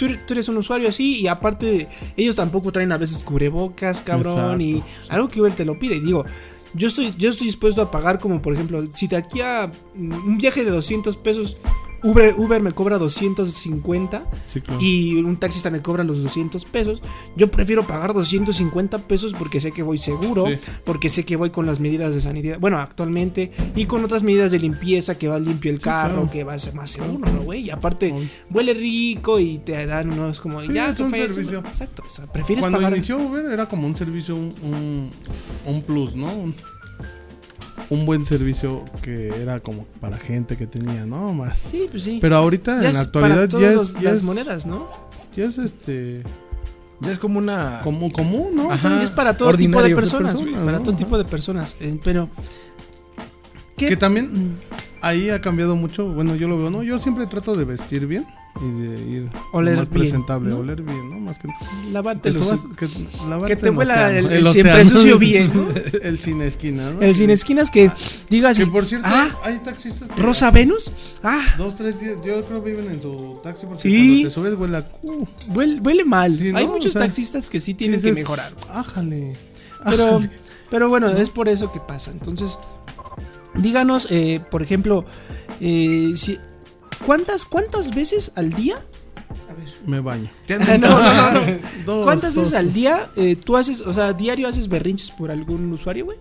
tú, eres- tú eres un usuario así y aparte ellos tampoco traen a veces cubrebocas, cabrón, y algo que Uber te lo pide. Y digo, yo estoy, yo estoy dispuesto a pagar como, por ejemplo, si de aquí a un viaje de 200 pesos, Uber, Uber me cobra 250 Sí, claro. y un taxista me cobra los 200 pesos, yo prefiero pagar 250 pesos porque sé que voy seguro, Sí. porque sé que voy con las medidas de sanidad, bueno, actualmente, y con otras medidas de limpieza, que va limpio el carro, claro. que va a ser más seguro, ¿no, güey? Y aparte, huele rico y te dan unos como, ya, es un servicio. Exacto, o sea, prefieres Cuando pagar... inició Uber era como un servicio, un, un, un plus, ¿no? Un, un buen servicio que era como para gente que tenía, ¿no? Más. Sí, pues sí. Pero ahorita, Ya en la para actualidad, ya los- es, ya las es, monedas, ¿no? ya es este. Ya es como una. Como común, ¿no? Ajá. Y es para todo tipo de personas, para ¿no? todo Ajá. tipo de personas. eh, pero... ¿qué? Que también ahí ha cambiado mucho. Bueno, yo lo veo, ¿no? Yo siempre trato de vestir bien y de ir Oler más bien, presentable, ¿no? oler bien, ¿no? Más que Lavarte que, los... subas- que, Que te huela el, siempre sucio bien, ¿no? el sin esquina, ¿no? El sin esquinas que digas Que por cierto, ah, hay taxistas que Rosa Venus, ah, Dos, tres días, yo creo que viven en su taxi porque Sí. cuando te subes huele a huele, huele mal. Sí, ¿no? Hay O muchos sea, taxistas que sí tienen que dices, mejorar. Ájale. Pero, ájale. pero bueno, es por eso que pasa. Entonces, díganos, eh, por ejemplo, eh, si, ¿cuántas, ¿cuántas veces al día? Me baño. Te andan- no, no, no, no. Dos, ¿Cuántas dos. veces al día eh, tú haces, o sea, diario haces berrinches por algún usuario, güey?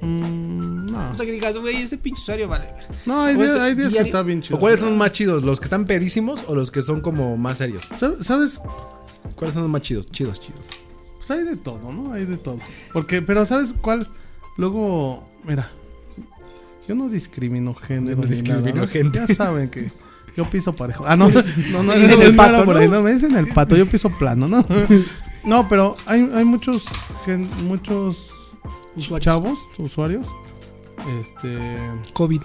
Mm, no. O sea, que digas, güey, este pinche usuario vale. ver. No, hay días, este hay días que está bien chido. ¿O cuáles son los más chidos? ¿Los que están pedísimos o los que son como más serios? ¿Sab- ¿Sabes? ¿Cuáles son los más chidos? Chidos, chidos. Pues hay de todo, ¿no? Hay de todo. Porque, pero ¿sabes cuál? Luego, mira. Yo no discrimino género. No discrimino nada, ¿no? gente. Ya saben que yo piso parejo. Ah, no. No, no, Dicen el pato, por ¿no? ahí, no me dicen el pato. Yo piso plano, ¿no? No, pero hay, hay muchos, gen- muchos Usuarios. chavos, usuarios, este, COVID.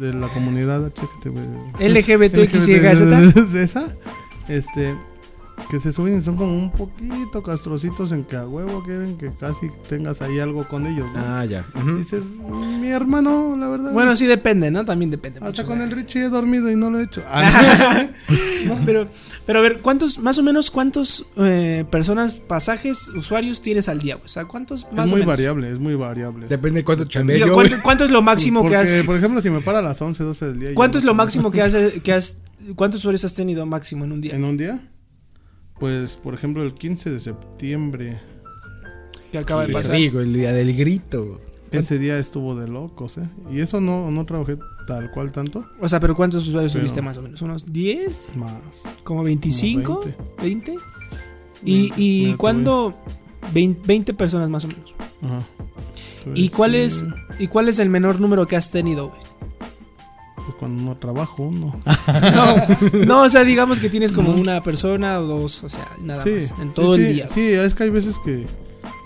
de la comunidad HGTV. LGBTXYZ. esa, este, que se suben y son como un poquito castrocitos en que a huevo quieren que casi tengas ahí algo con ellos. ¿no? Ah, ya. Dices, mi hermano, la verdad. Bueno, sí depende, ¿no? También depende. hasta mucho, con el. Richie he dormido y no lo he hecho. Ah, Pero, pero a ver, ¿cuántos, más o menos, cuántos eh, personas, pasajes, usuarios tienes al día? O sea, ¿cuántos más es o muy menos? variable, es muy variable. Depende de cuánto yo, ¿cuánto, cuánto es lo máximo Porque, que has... por ejemplo, si me para a las 11, 12 del día. yo ¿Cuánto es lo máximo que has, que has... ¿Cuántos usuarios has tenido máximo en un día? ¿En un día? Pues, por ejemplo, el 15 de septiembre. Que acaba de pasar. rico, el día del grito. Ese día estuvo de locos, ¿eh? Y eso no, no trabajé tal cual tanto. O sea, pero ¿cuántos usuarios Pero- subiste más o menos? ¿Unos 10? Más. ¿Como 25? Como 20. ¿Y, y cuándo? 20, 20 personas más o menos. Ajá. ¿Y cuál es, sí, ¿Y cuál es el menor número que has tenido, güey? Pues cuando no trabajo, uno. No, no, o sea, digamos que tienes como una persona o dos, o sea, nada Sí, más. En sí, todo el día. Sí, es que hay veces que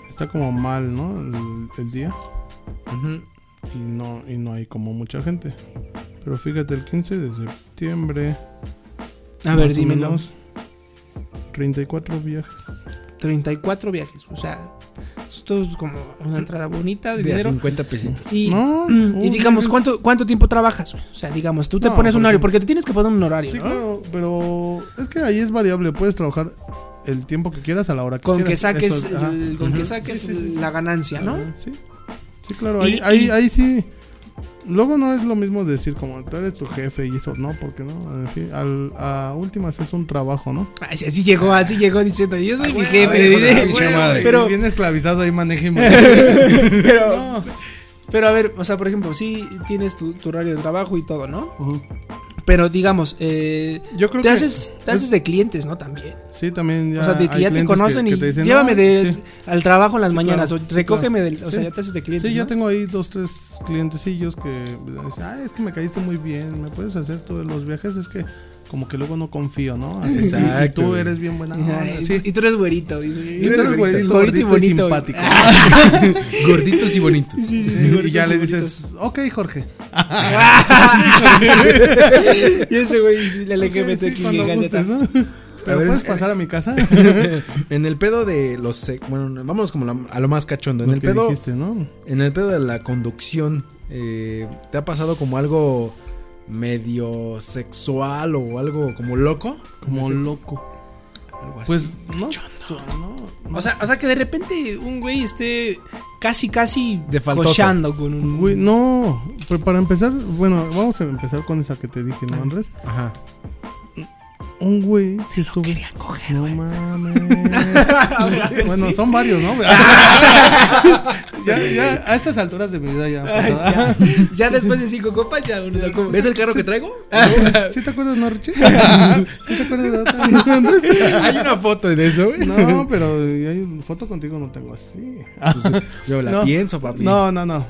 está como mal, ¿no? El, el día. Ujú. Y no, y no hay como mucha gente. Pero fíjate, el 15 de septiembre. A ver, dímelo. menos, 34 viajes. 34 viajes, o sea, esto es como una entrada bonita de De dinero. 50 pesitos. Y, No, y un digamos, ¿cuánto, ¿cuánto tiempo trabajas? O sea, digamos, tú te No, pones un por horario, porque te tienes que poner un horario, Sí, ¿no? claro, pero es que ahí es variable. Puedes trabajar el tiempo que quieras a la hora que Con que quieras. saques, Eso es- ajá. el- con que saques Sí, sí, sí, sí. la ganancia, ¿no? Sí, sí, claro. Y- Ahí, ahí, y- ahí sí. Luego no es lo mismo decir como tú eres tu jefe y eso, no, porque no. En fin, al, a últimas es un trabajo, ¿no? Ay, así llegó, así llegó diciendo, yo soy mi A jefe. ver, dice. madre. pero, Bien esclavizado ahí, manéjeme. pero, no. pero a ver, o sea, por ejemplo, sí tienes tu, tu horario de trabajo y todo, ¿no? Pero digamos, eh, Yo creo te que. haces, te haces es- de clientes, ¿no? También. Sí, también ya. o sea, de que ya te conocen que- y que te dicen, llévame "No, de, sí". al trabajo en las Sí, mañanas claro, o recógeme claro. del, o sea, ya te haces de clientes. Sí, ya ¿no? tengo ahí dos, tres clientecillos que me dicen, ay, es que me caíste muy bien, ¿me puedes hacer todos los viajes? Es que como que luego no confío, ¿no? Así, Exacto, Y tú eres bien buena onda, y, sí. y tú eres güerito. dice, Y tú eres güerito, gordito y y bonito. simpático. Gorditos y bonitos. Sí, sí, sí, Sí, y ya le bonitos. dices, ok, Jorge. y ese güey, la Ok, LGBT sí, aquí cuando llega, ya gustes. ¿no? Pero ver, puedes eh, pasar a mi casa. En el pedo de los bueno, vamos como la- a lo más cachondo. En Lo el que pedo, dijiste, ¿no? en el pedo de la conducción, eh, ¿te ha pasado como algo medio sexual o algo como loco? Como loco. algo así. Pues, no. no, no. O sea, o sea, que de repente un güey esté casi, casi De cochando con un... Güey, no. Pero para empezar, bueno, vamos a empezar con esa que te dije, ¿no, Andrés? Ajá. Un güey se sube. Querían coger. No mames. bueno, son varios, ¿no? ya, ya, a estas alturas de mi vida ya. ya, ya después de cinco copas ya uno ¿Ves el carro que traigo? ¿Sí te acuerdas, no, Richie? ¿Sí te acuerdas de? Hay una foto de eso, güey. No, pero hay una foto contigo no tengo así. Pues, yo la No. pienso, papi. No, no, no.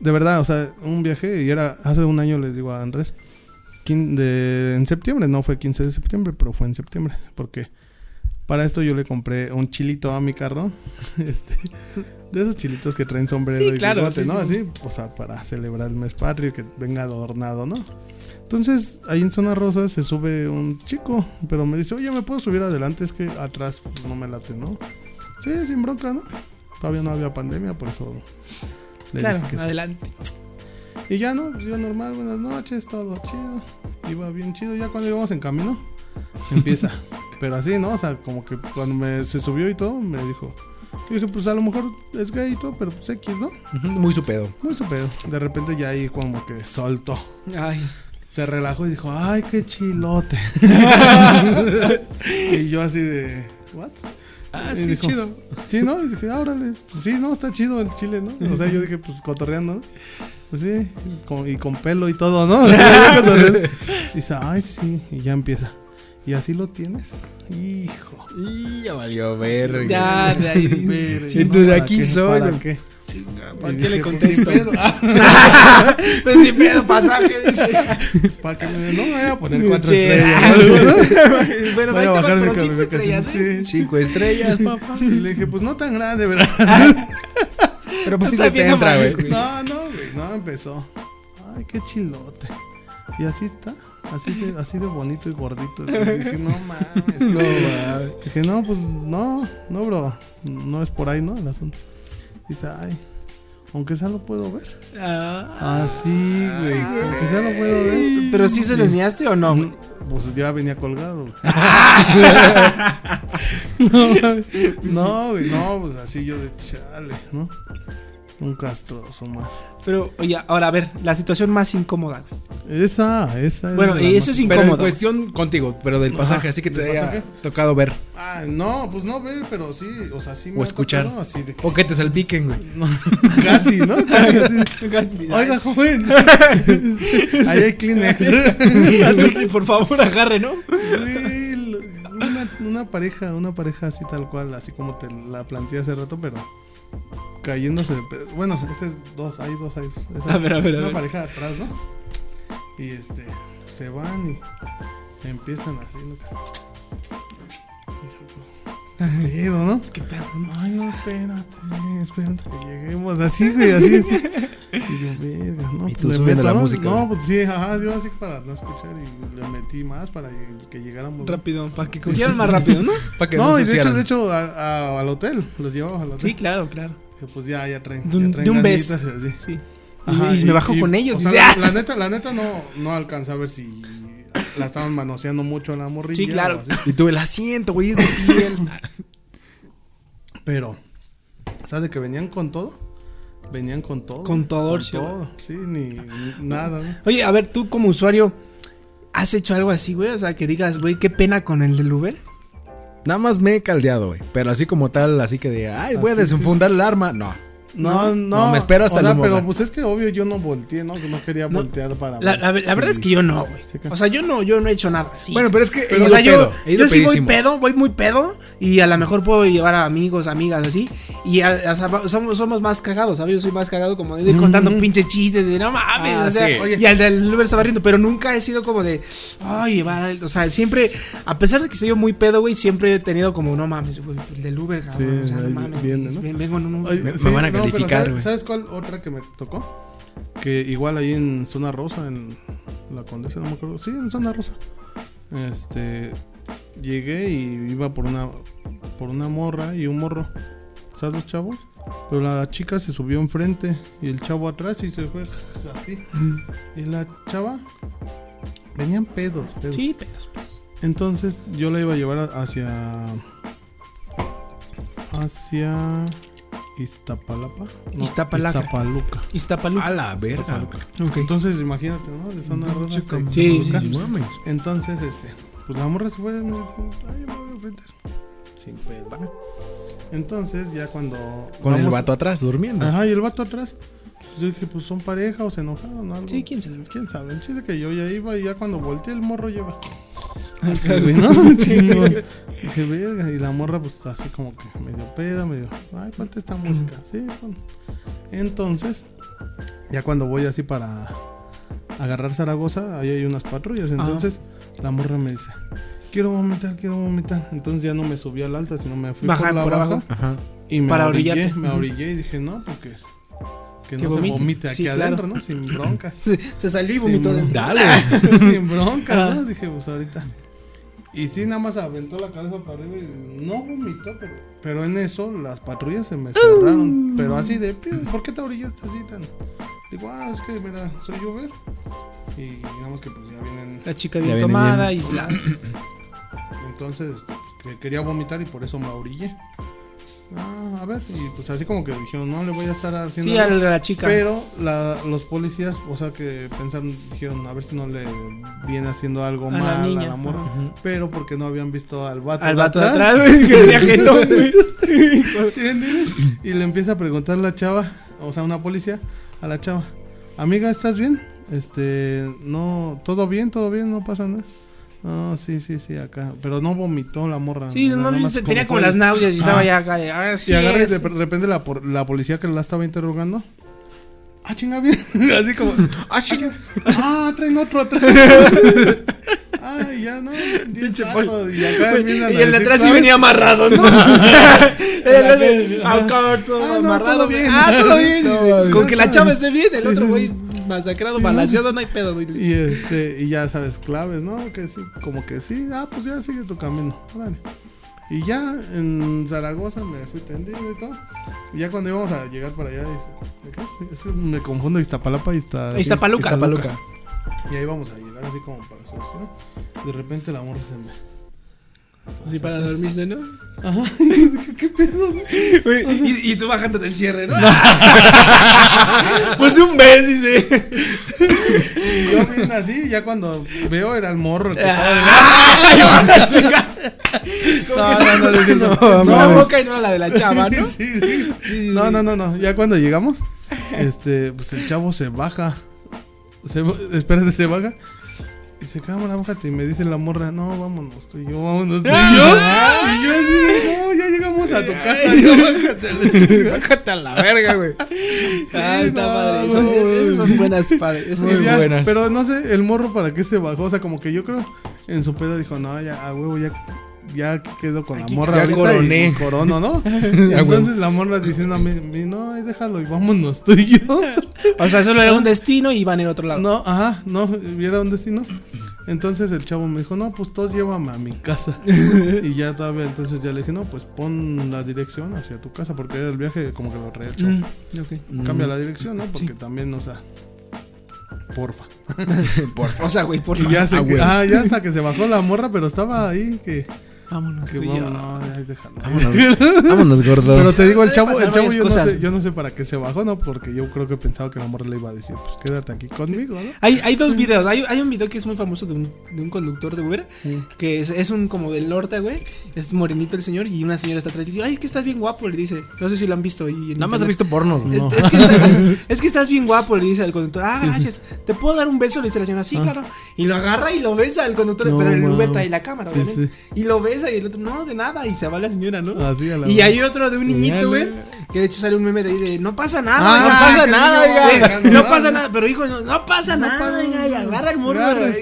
De verdad, o sea, un viaje y era hace un año les digo a Andrés. De- en septiembre, no fue 15 de septiembre, pero fue en septiembre. Porque para esto yo le compré un chilito a mi carro. Este, de esos chilitos que traen sombrero Sí, y claro, bigote, sí, ¿no? sí, Así, o sea, para celebrar el mes patrio, que venga adornado, ¿no? Entonces, ahí en Zona Rosa se sube un chico, pero me dice, oye, ¿me puedo subir adelante? Es que atrás no me late, ¿no? Sí, sin bronca, ¿no? Todavía no había pandemia, por eso le Claro, dije que sí. Y ya, ¿no? Pues yo normal, buenas noches, todo chido. Iba bien chido. Ya cuando íbamos en camino, empieza. Pero así, ¿no? O sea, como que cuando me, se subió y todo, me dijo. Yo dije, pues a lo mejor es gay y todo, pero pues X, ¿no? Muy su pedo. Muy su pedo. De repente ya ahí como que soltó. Ay. Se relajó y dijo, ay, qué chilote. y yo así de, ¿what? Ah, Y sí, dijo, chido. Sí, ¿no? Y dije, ah, órale. Pues sí, no, está chido el chile, ¿no? O sea, yo dije, pues cotorreando, ¿no? Pues sí, con- y con pelo y todo, ¿no? Dice, ay, sí, y ya empieza. ¿Y así lo tienes? Hijo. Y ya valió verga. Ya, de ahí. Verga, Sí, ¿no? tú de ¿Para aquí qué? soy, ¿Para qué? ¿Para qué le pues, contesto? ni pedo. Pues ni pedo, pasaje, dice. pues, para que me, no me voy a poner cuatro Sí. estrellas. ¿no? bueno, Voy a bajar mi cinco estrellas, ¿eh? sí. Cinco estrellas, papá. Y le dije, pues no tan grande, ¿verdad? Pero pues sí te entra, güey. No, no, güey, no, empezó. Ay, qué chilote. Y así está. así de, así de bonito y gordito. Y dije, no mames. No, mames. Dije, no, pues no, no, bro. No es por ahí, ¿no? El asunto. Dice, ay, aunque sea lo puedo ver. Ah. Así, güey. Aunque sea lo puedo ver. Pero sí se lo enseñaste o no, güey. Pues ya venía colgado, no, güey, no, pues así yo de chale, ¿no? Un castroso más. Pero, oye, ahora a ver, la situación más incómoda. Esa, esa es. Bueno, eso es Pero en incómodo. cuestión contigo, pero del pasaje, Ajá, así que te ¿del haya tocado ver Ah, no, pues no ver, pero sí, o sea, sí me o ha escuchar. tocado Así de O que te salpiquen, güey. No, casi, ¿no? Casi así. Oiga, joven. Ahí hay Kleenex. Por favor, agarre, ¿no? Una pareja, una pareja así tal cual, así como te la planteé hace rato, pero cayéndose de pe- Bueno, ese es dos, hay dos, hay dos. Esa- A ver, a ver, a Una ver. pareja atrás, ¿no? Y este, se van y empiezan así, ¿no? ¿Qué pedo, no? ¿Qué pedo? Ay, no, espérate, espérate que lleguemos así, güey, así, así. Y yo, verga, ¿no? Y tú Le subiendo la ¿no? música, No, pues sí, ajá, yo así para no escuchar y le metí más para que llegáramos. Rápido, para que cogieran más rápido, ¿no? Para que no, no, y de hecho, de hecho, a- a- al hotel, los llevamos al hotel. Sí, claro, claro. Dije, pues ya, ya traen. De un- ya traen de un ganitas beso. y así. Sí. Y, Ajá, me, y me bajo con ellos. o sea, la, la neta, la neta no, no alcanza a ver si la estaban manoseando mucho a la morrilla. Sí, claro. o así. Y tú el asiento, güey, es de piel. Pero, ¿sabes de que venían con todo? Venían con todo. Con todo, Con sí, todo, sí, ni, ni nada, ¿no? Oye, a ver, tú como usuario, ¿has hecho algo así, güey? O sea, que digas, güey, qué pena con el del Uber. Nada más me he caldeado, güey. Pero así como tal, así que de, ay, voy a desenfundar el arma. No. No, no, No, me espero hasta o el sea, humo, pero pues es que obvio yo no volteé, ¿no? Que no quería No, voltear para La, la- verdad es que yo no, güey. O sea, yo no, yo no he hecho nada así. Bueno, pero es que Pero, o sea, yo, pedo, yo sí voy pedo, voy muy pedo y a lo mejor puedo llevar a amigos, amigas así y a- somos, somos más cagados, ¿sabes? Yo soy más cagado como de ir contando pinches chistes de no mames, Ah, o sea, sí. Oye. y al del Uber estaba riendo, pero nunca he sido como de, ay, llevar, o sea, siempre, a pesar de que soy yo muy pedo, güey, siempre he tenido como, no mames, güey, el del Uber, cabrón, Sí, o sea, no mames, viene, ¿no? ven- vengo en un Uber. Oye, Me- me van a pero ¿sabes-. ¿Sabes cuál otra que me tocó? Que igual ahí en Zona Rosa, en la Condesa, no me acuerdo. Sí, en Zona Rosa. Este. Llegué y iba por una por una morra y un morro. ¿Sabes los chavos? Pero la chica se subió enfrente y el chavo atrás y se fue así. Y la chava venían pedos, pedos. Sí, pedos. Entonces yo la iba a llevar hacia. hacia. Iztapalapa. No, Iztapalaca. Iztapaluca. Iztapaluca. A la verga. Ok. Entonces imagínate, ¿no? De zona rosa. hasta Sí, sí, sí. mames. Entonces, este. Pues la morra se fue. Me dijo, ay, yo me voy a enfrentar. Sin pedo. ¿no? Entonces, ya cuando. Con el vato atrás, durmiendo. Ajá, y el vato atrás. Pues yo dije, pues son pareja o se enojaron o algo. Sí, quién sabe. ¿Quién sabe? El chiste que yo ya iba y ya cuando volteé el morro lleva. Ay, Así, cabrón. güey, ¿no? Chingón. Dije, verga. Y la morra, pues así como que medio peda, medio. Ay, ponte esta música. Sí, pon. Entonces, ya cuando voy así para agarrar Zaragoza, ahí hay unas patrullas. Entonces, la morra me dice, quiero vomitar, quiero vomitar. Entonces ya no me subí al alta, sino me fui Baja por la por baja. abajo. Ajá. Y me Para orillé, me orillé y dije, no, porque es. Que Que no se vomite. aquí Sí, claro. adentro, ¿no? Sin broncas. Se, se salió y vomitó dentro. Dale. Sin bronca, Ah. ¿no? Dije, pues ahorita. Y sí, nada más aventó la cabeza para arriba y no vomitó, pero, pero en eso las patrullas se me cerraron. Pero así de, "Pi, ¿por qué te orillaste así tan? Digo, ah, es que mira, soy Uber. Y digamos que pues ya vienen. La chica bien tomada y bla. Entonces, este, pues, que quería vomitar y por eso me orillé. Ah, a ver, y pues así como que dijeron, no le voy a estar haciendo. Sí, a nada". la, chica. Pero la- los policías, o sea, que pensaron, dijeron, a ver si no le viene haciendo algo A la mal niña, a la morra. Pero porque no habían visto al vato. Al vato de atrás, güey, que y le empieza a preguntar la chava, o sea, una policía, a la chava, amiga, ¿estás bien? Este, no, todo bien, todo bien, no pasa nada. No, sí, sí, sí, acá. Pero no vomitó la morra. Sí, no, se- tenía como las náuseas y estaba Ah. ya acá de, ah, sí Y agarra y de repente la, por- la policía que la estaba interrogando. Ah, chinga bien. Así como. Ah, chinga. Ah, traen otro atrás. Ah, ya no. Pinche Y acá Y el de atrás sí venía amarrado, ¿no? Era el de- Ajá. acá todo Ah, no, amarrado. Ah, todo bien. Con que la chava esté bien, el otro güey. Masacrado, Sí, balaseado, no hay pedo. Y este, y ya sabes, claves, ¿no? Que sí, como que sí, ah, pues ya sigue tu camino, órale. Y ya en Zaragoza me fui tendido y todo. Y ya cuando íbamos a llegar para allá, dice, ¿de qué es? Es- me confundo Iztapalapa y Izta- Iztapaluca. Iztapaluca. Y ahí vamos a llegar así como para su destino. De repente la morra se me. Así para dormirse, ¿no? Ajá. ¿Qué pedo? Güey, y, y tú bajando del cierre, ¿no? pues de un mes, dice. Yo bien así, ya cuando veo era el morro el que estaba de ¡Ah! Chinga. No, no, no, no, no, No, no, la no, boca y no la de la chava, ¿no? Sí, sí. No, no, no, no. Ya cuando llegamos, este, pues el chavo se baja. Se, espérate, se baja. Y se cámara, bájate. Y me dice la morra, no, vámonos, tú y yo, vámonos, tú y yo. Y yo así, de, no, ya llegamos a tu casa. No, bájate. la chingada". Bájate a la verga, güey. Ay, está no, padre. Son, esas son buenas, padre. Esas Y son- ya, buenas. Pero no sé, el morro para qué se bajó. O sea, como que yo creo en su pedo dijo, no, ya, a huevo, ya. Ya quedo con Aquí la morra ya coroné. y corono, ¿no? Ya, güey. Entonces la morra diciendo a mí, no, déjalo y vámonos tú y yo. O sea, solo era un destino y iban en otro lado. No, ajá, no, viera un destino. Entonces el chavo me dijo, no, pues todos llévame a mi casa. y ya todavía, entonces ya le dije, no, pues pon la dirección hacia tu casa, porque era el viaje como que lo traía el chavo. Mm, ok. Cambia la dirección, ¿no? Porque Sí. también, o sea, porfa. O sea, güey, por Y favor. ya se, Ah, ah, ya hasta que se bajó la morra, pero estaba ahí que, Vámonos, que tú y yo. ya déjalo. Vámonos, gordo. Pero te digo, el chavo, el chavo yo no, sé, yo no sé para qué se bajó, ¿no? Porque yo creo que pensaba que la morra le iba a decir, pues quédate aquí conmigo, ¿no? Hay, hay dos videos. Hay, hay un video que es muy famoso de un, de un conductor de Uber. Que es, es un como del norte, güey. Es morenito el señor. Y una señora está atrás. Y dice, ay, que estás bien guapo. Le dice. No sé si lo han visto. Y en Nada más he visto pornos, Es, güey. es que está- es que estás bien guapo, le dice al conductor. Ah, gracias. ¿Te puedo dar un beso? Le dice la señora. Sí, claro. Y lo agarra y lo besa al conductor. No, pero el Uber trae la cámara, Sí, obviamente. Y lo besa y el otro, no, de nada. Y se va la señora, ¿no? Así a la Y hay otro de un niñito, güey. Que de hecho sale un meme de ahí de no pasa nada, Ah, no pasa nada, oiga. No ¿no? pasa nada, pero hijo, no, no pasa No nada, pasa oiga, y agarra el morro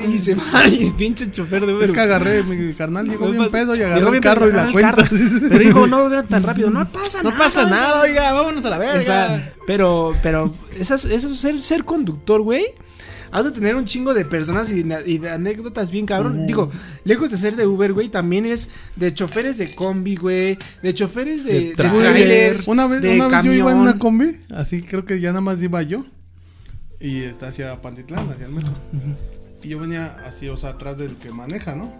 y se va y pinche chofer de Uber. Es que agarré, mi carnal llegó No bien pasa- pedo y agarró el carro y la cuenta. Pero hijo, no vean tan rápido, no pasa No nada. pasa oiga. nada, oiga, vámonos a la verga. pero, pero, esas, eso, ser, ser conductor, güey. Has de tener un chingo de personas y, de- y de anécdotas bien cabrón. Digo, lejos de ser de Uber, güey, también es de choferes de combi, güey. De choferes de, De de trailer. trailers. Una vez, de una vez yo iba en una combi, así creo que ya nada más iba yo. Y está hacia Pantitlán, hacia el metro. Y yo venía así, o sea, atrás del que maneja, ¿no?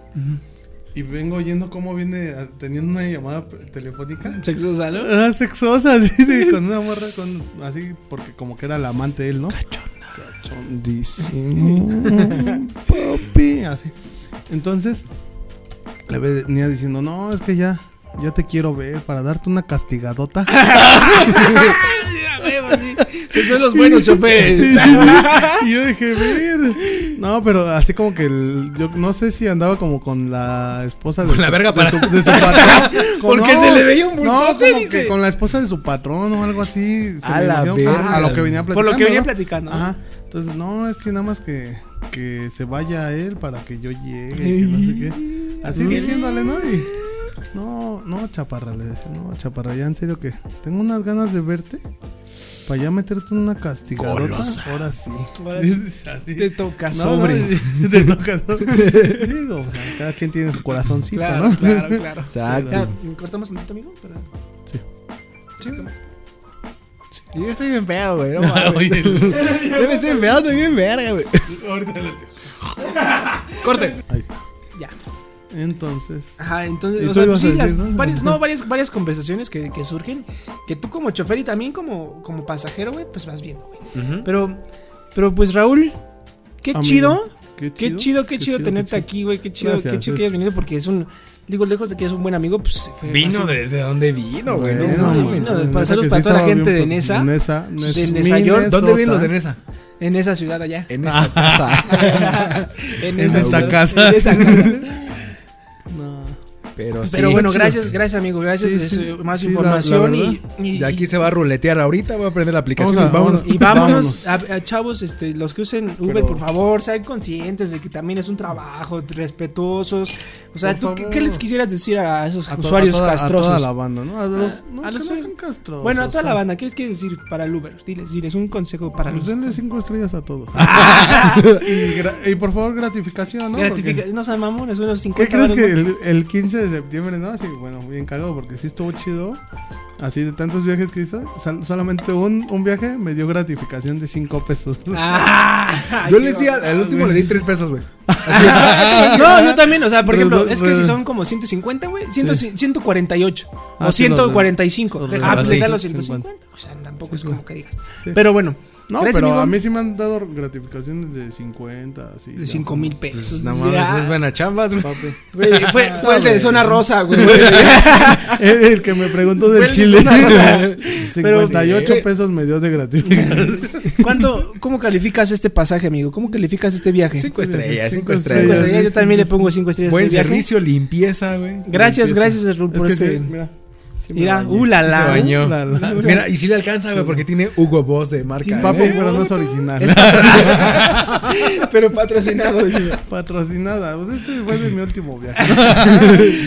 Y vengo oyendo cómo viene teniendo una llamada telefónica. Sexosa, ¿no? Ah, sexosa, así, con una morra, con, así, porque como que era la amante de él, ¿no? Cachondísimo. Papi, así. Entonces, le venía diciendo, no, es que ya, ya te quiero ver para darte una castigadota. Que son los buenos choferes. Sí, sí, sí. Y yo dije, ver. No, pero así como que el- yo no sé si andaba como con la esposa de, Con la su- verga de para- su, de su patrón. Porque se le veía un No, como dice. que con la esposa de su patrón o algo así. se A la verga. a lo que venía platicando. Por lo que venía ¿no? platicando. ¿no? Ajá. Entonces, no, es que nada más que, que se vaya él para que yo llegue. y que no sé qué. Así diciéndole, ¿no? Y, no, no, chaparra, le decía, no, chaparra, ya en serio que tengo unas ganas de verte. Para ya meterte una castigadota. Golosa. Ahora sí. Ahora sí. Te toca No, sobre. no, te toca sobre. Digo, o sea, cada quien tiene su corazoncito, Claro, ¿no? claro, claro. Exacto. Ya, ¿Cortamos un amigo? Para... Sí. Yo estoy bien feo, güey. No. Oye, Yo me estoy feando bien verga, güey. ahorita le Corte. Ahí está. Entonces. Ajá, entonces, ¿Y o sea, sí, a decir, las- no? varias, no, varias, varias conversaciones que, que surgen, que tú como chofer y también como, como pasajero, güey, pues vas viendo, güey. Pero, pero pues Raúl, qué Amigo, chido, Qué qué chido, qué chido tenerte chido. aquí, güey, qué chido, Gracias, qué chido que es- hayas venido porque es un, digo, lejos de que es un buen amigo, pues fue Vino así- desde donde vino, güey. Bueno, No vino de- neta para saludos que para sí toda la gente de pro- Nesa. Nesa, De Nes- Nesa York. ¿Dónde Nesota. los de Nesa? en esa ciudad allá. En esa casa. en En esa casa. En esa casa. No. Pero, sí, Pero bueno, gracias, gracias amigo, gracias. Sí, es, sí, más la- información la y, y, De aquí se va a ruletear ahorita, voy a aprender la aplicación. Vamos a- vámonos. y vámonos, A, a chavos, este, los que usen Uber, Pero- por favor, sean conscientes de que también es un trabajo, respetuosos. O sea, ¿tú qué, qué les quisieras decir a esos usuarios a toda, castrosos? A toda la banda, ¿no? A los, no, a los- que no sean castrosos. bueno, a toda la o sea, banda, ¿qué les quieres decir para el Uber? Diles, diles un consejo para Pues los denle cinco estrellas a todos. y, gra- y por favor, gratificación, ¿no? Gratifica- Porque- no sean mamones, unos ¿Qué 50 crees varos, que ¿no? el, el 15 de septiembre, no? Así, bueno, bien cagado porque sí estuvo chido. Así de tantos viajes que hizo, sal- solamente un, un viaje me dio gratificación de 5 pesos. Ah, Yo les di, al, último le di 3 pesos, güey. No, yo también, o sea, por ejemplo, es que si son como 150, güey, 100 148 Ah, o sí, los de- 145. los Ah, pues sí, les da los 150. 150. O sea, tampoco es Sí, como que digas. Sí. Pero bueno, No, pero amigo. a mí sí me han dado gratificaciones de 50, así. de 5 mil pesos. Pues, no mames, es buena chambas, güey. Papi. güey, fue, fue el de Sabe. zona rosa, güey. el, el que me preguntó del el de chile. rosa. 58 sí. pesos me dio de gratificación. ¿Cuánto, ¿Cómo calificas este pasaje, amigo? ¿Cómo calificas este viaje? 5 estrellas, 5 Cinco Cinco estrellas. Yo también sí, le pongo 5 estrellas. Buen este viaje. servicio, limpieza, güey. Gracias, Limpieza. gracias, Ru, por Es que este. sí, mira. Sí Mira, uh, la, Sí la. se bañó. La, la. Mira, y si le alcanza, güey, porque tiene Hugo Boss de marca. Papi, ¿eh? pero no es original. Es- Pero patrocinado. Patrocinada. Pues ese fue de mi último viaje.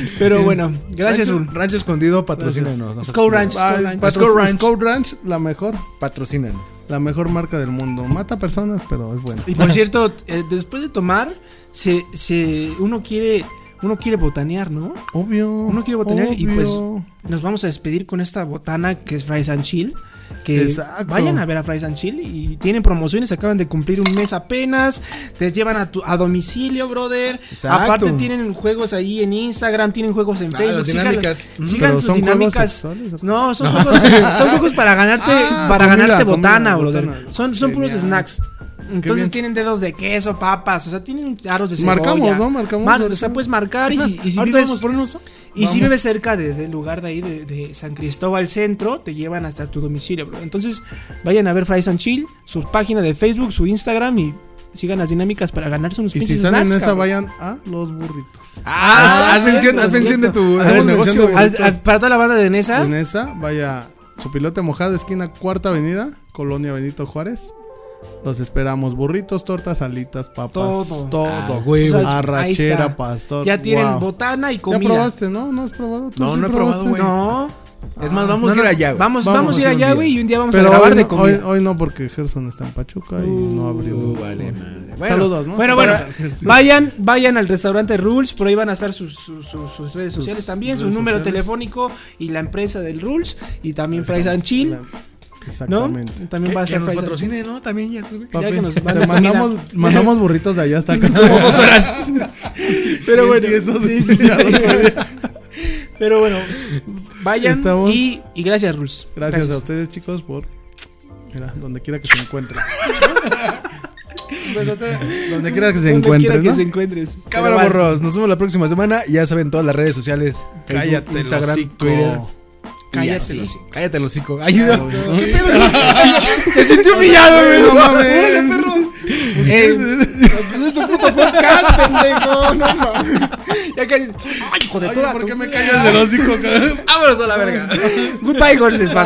Pero bueno, gracias, Rancho. Rancho Escondido, patrocínanos. culo. Ranch. Skull Ranch. patro- Skull Ranch. Skull Ranch, la mejor. Patrocínanos. La mejor marca del mundo. Mata personas, pero es buena. Y por cierto, eh, después de tomar, se, se, uno quiere, uno quiere botanear, ¿no? Obvio. Uno quiere botanear y pues nos vamos a despedir con esta botana que es Fries and Chill. Que Exacto. vayan a ver a Fries and Chill y tienen promociones, acaban de cumplir un mes apenas, te llevan a tu a domicilio, brother. Exacto. Aparte tienen juegos ahí en Instagram, tienen juegos en Facebook, dinámicas. sigan sus dinámicas. No, son juegos, son juegos para ganarte, Ah, para comida, ganarte comida, botana, brother. botana. Son, son puros snacks. Entonces tienen dedos de queso, papas, o sea, tienen aros de cebolla. Marcamos, ¿no? Marcamos. Mar- o sea, puedes marcar y si, y si Ahorita vives, vamos por unos. y si vives cerca de- del lugar de ahí, de, de San Cristóbal Centro, te llevan hasta tu domicilio, bro. Entonces, vayan a ver Fries and Chill, su página de Facebook, su Instagram y sigan las dinámicas para ganarse unos Y si pinches están en snacks, esa, cabrón. vayan a los burritos. Ah, haz mención, haz mención de tu, negocio. de para toda la banda de Nesa, En esa, vaya su pilote mojado, esquina Cuarta Avenida, Colonia Benito Juárez. Los esperamos. Burritos, tortas, alitas, papas. Todo. Todo. Ah, güey, O sea, ahí Arrachera, está. pastor. ya tienen wow. botana y ¿Ya comida. probaste, no? ¿No has probado? ¿Tú No, sí no he probado, güey. No, Es más, vamos no, a ir allá, güey. Vamos, Vamos vamos a ir allá, güey, y un día vamos Pero a grabar hoy de no, comida. hoy, hoy no, porque Gerson está en Pachuca y no abrió. Uh, vale, madre. Bueno, Saludos, ¿no? Bueno, bueno, vayan, vayan al restaurante Rules, por ahí van a estar sus, sus- sus- sus redes sociales también, su número sociales. telefónico y la empresa del Rules y también Fries and Exactamente. También va a ser que nos patrocine, ¿no? También ya. Ya que nos te mandamos, mandamos burritos de allá hasta acá. dos horas. Pero bueno, Eso sí. Pero bueno, vayan Estamos- y, y gracias Rules. Gracias, a ustedes, chicos, por. Mira, donde quiera que se encuentren. Besote, donde quiera que se encuentren. que ¿no? se encuentres. Cámara borros, nos vemos la próxima semana. Ya saben todas las redes sociales. Facebook, Cállate, Instagram. Twitter. Cállate, el hocico. Cállate el hocico. Ayuda. ¿no? ¿Qué pedo? Se sintió humillado, güey. No mames. Perro. Pues es tu puto podcast, pendejo. No mames. Ya que. Ay, hijo de toda ¿por qué me callas del hocico, cabrón? Vámonos a la verga. Goodbye, Gorges, banda.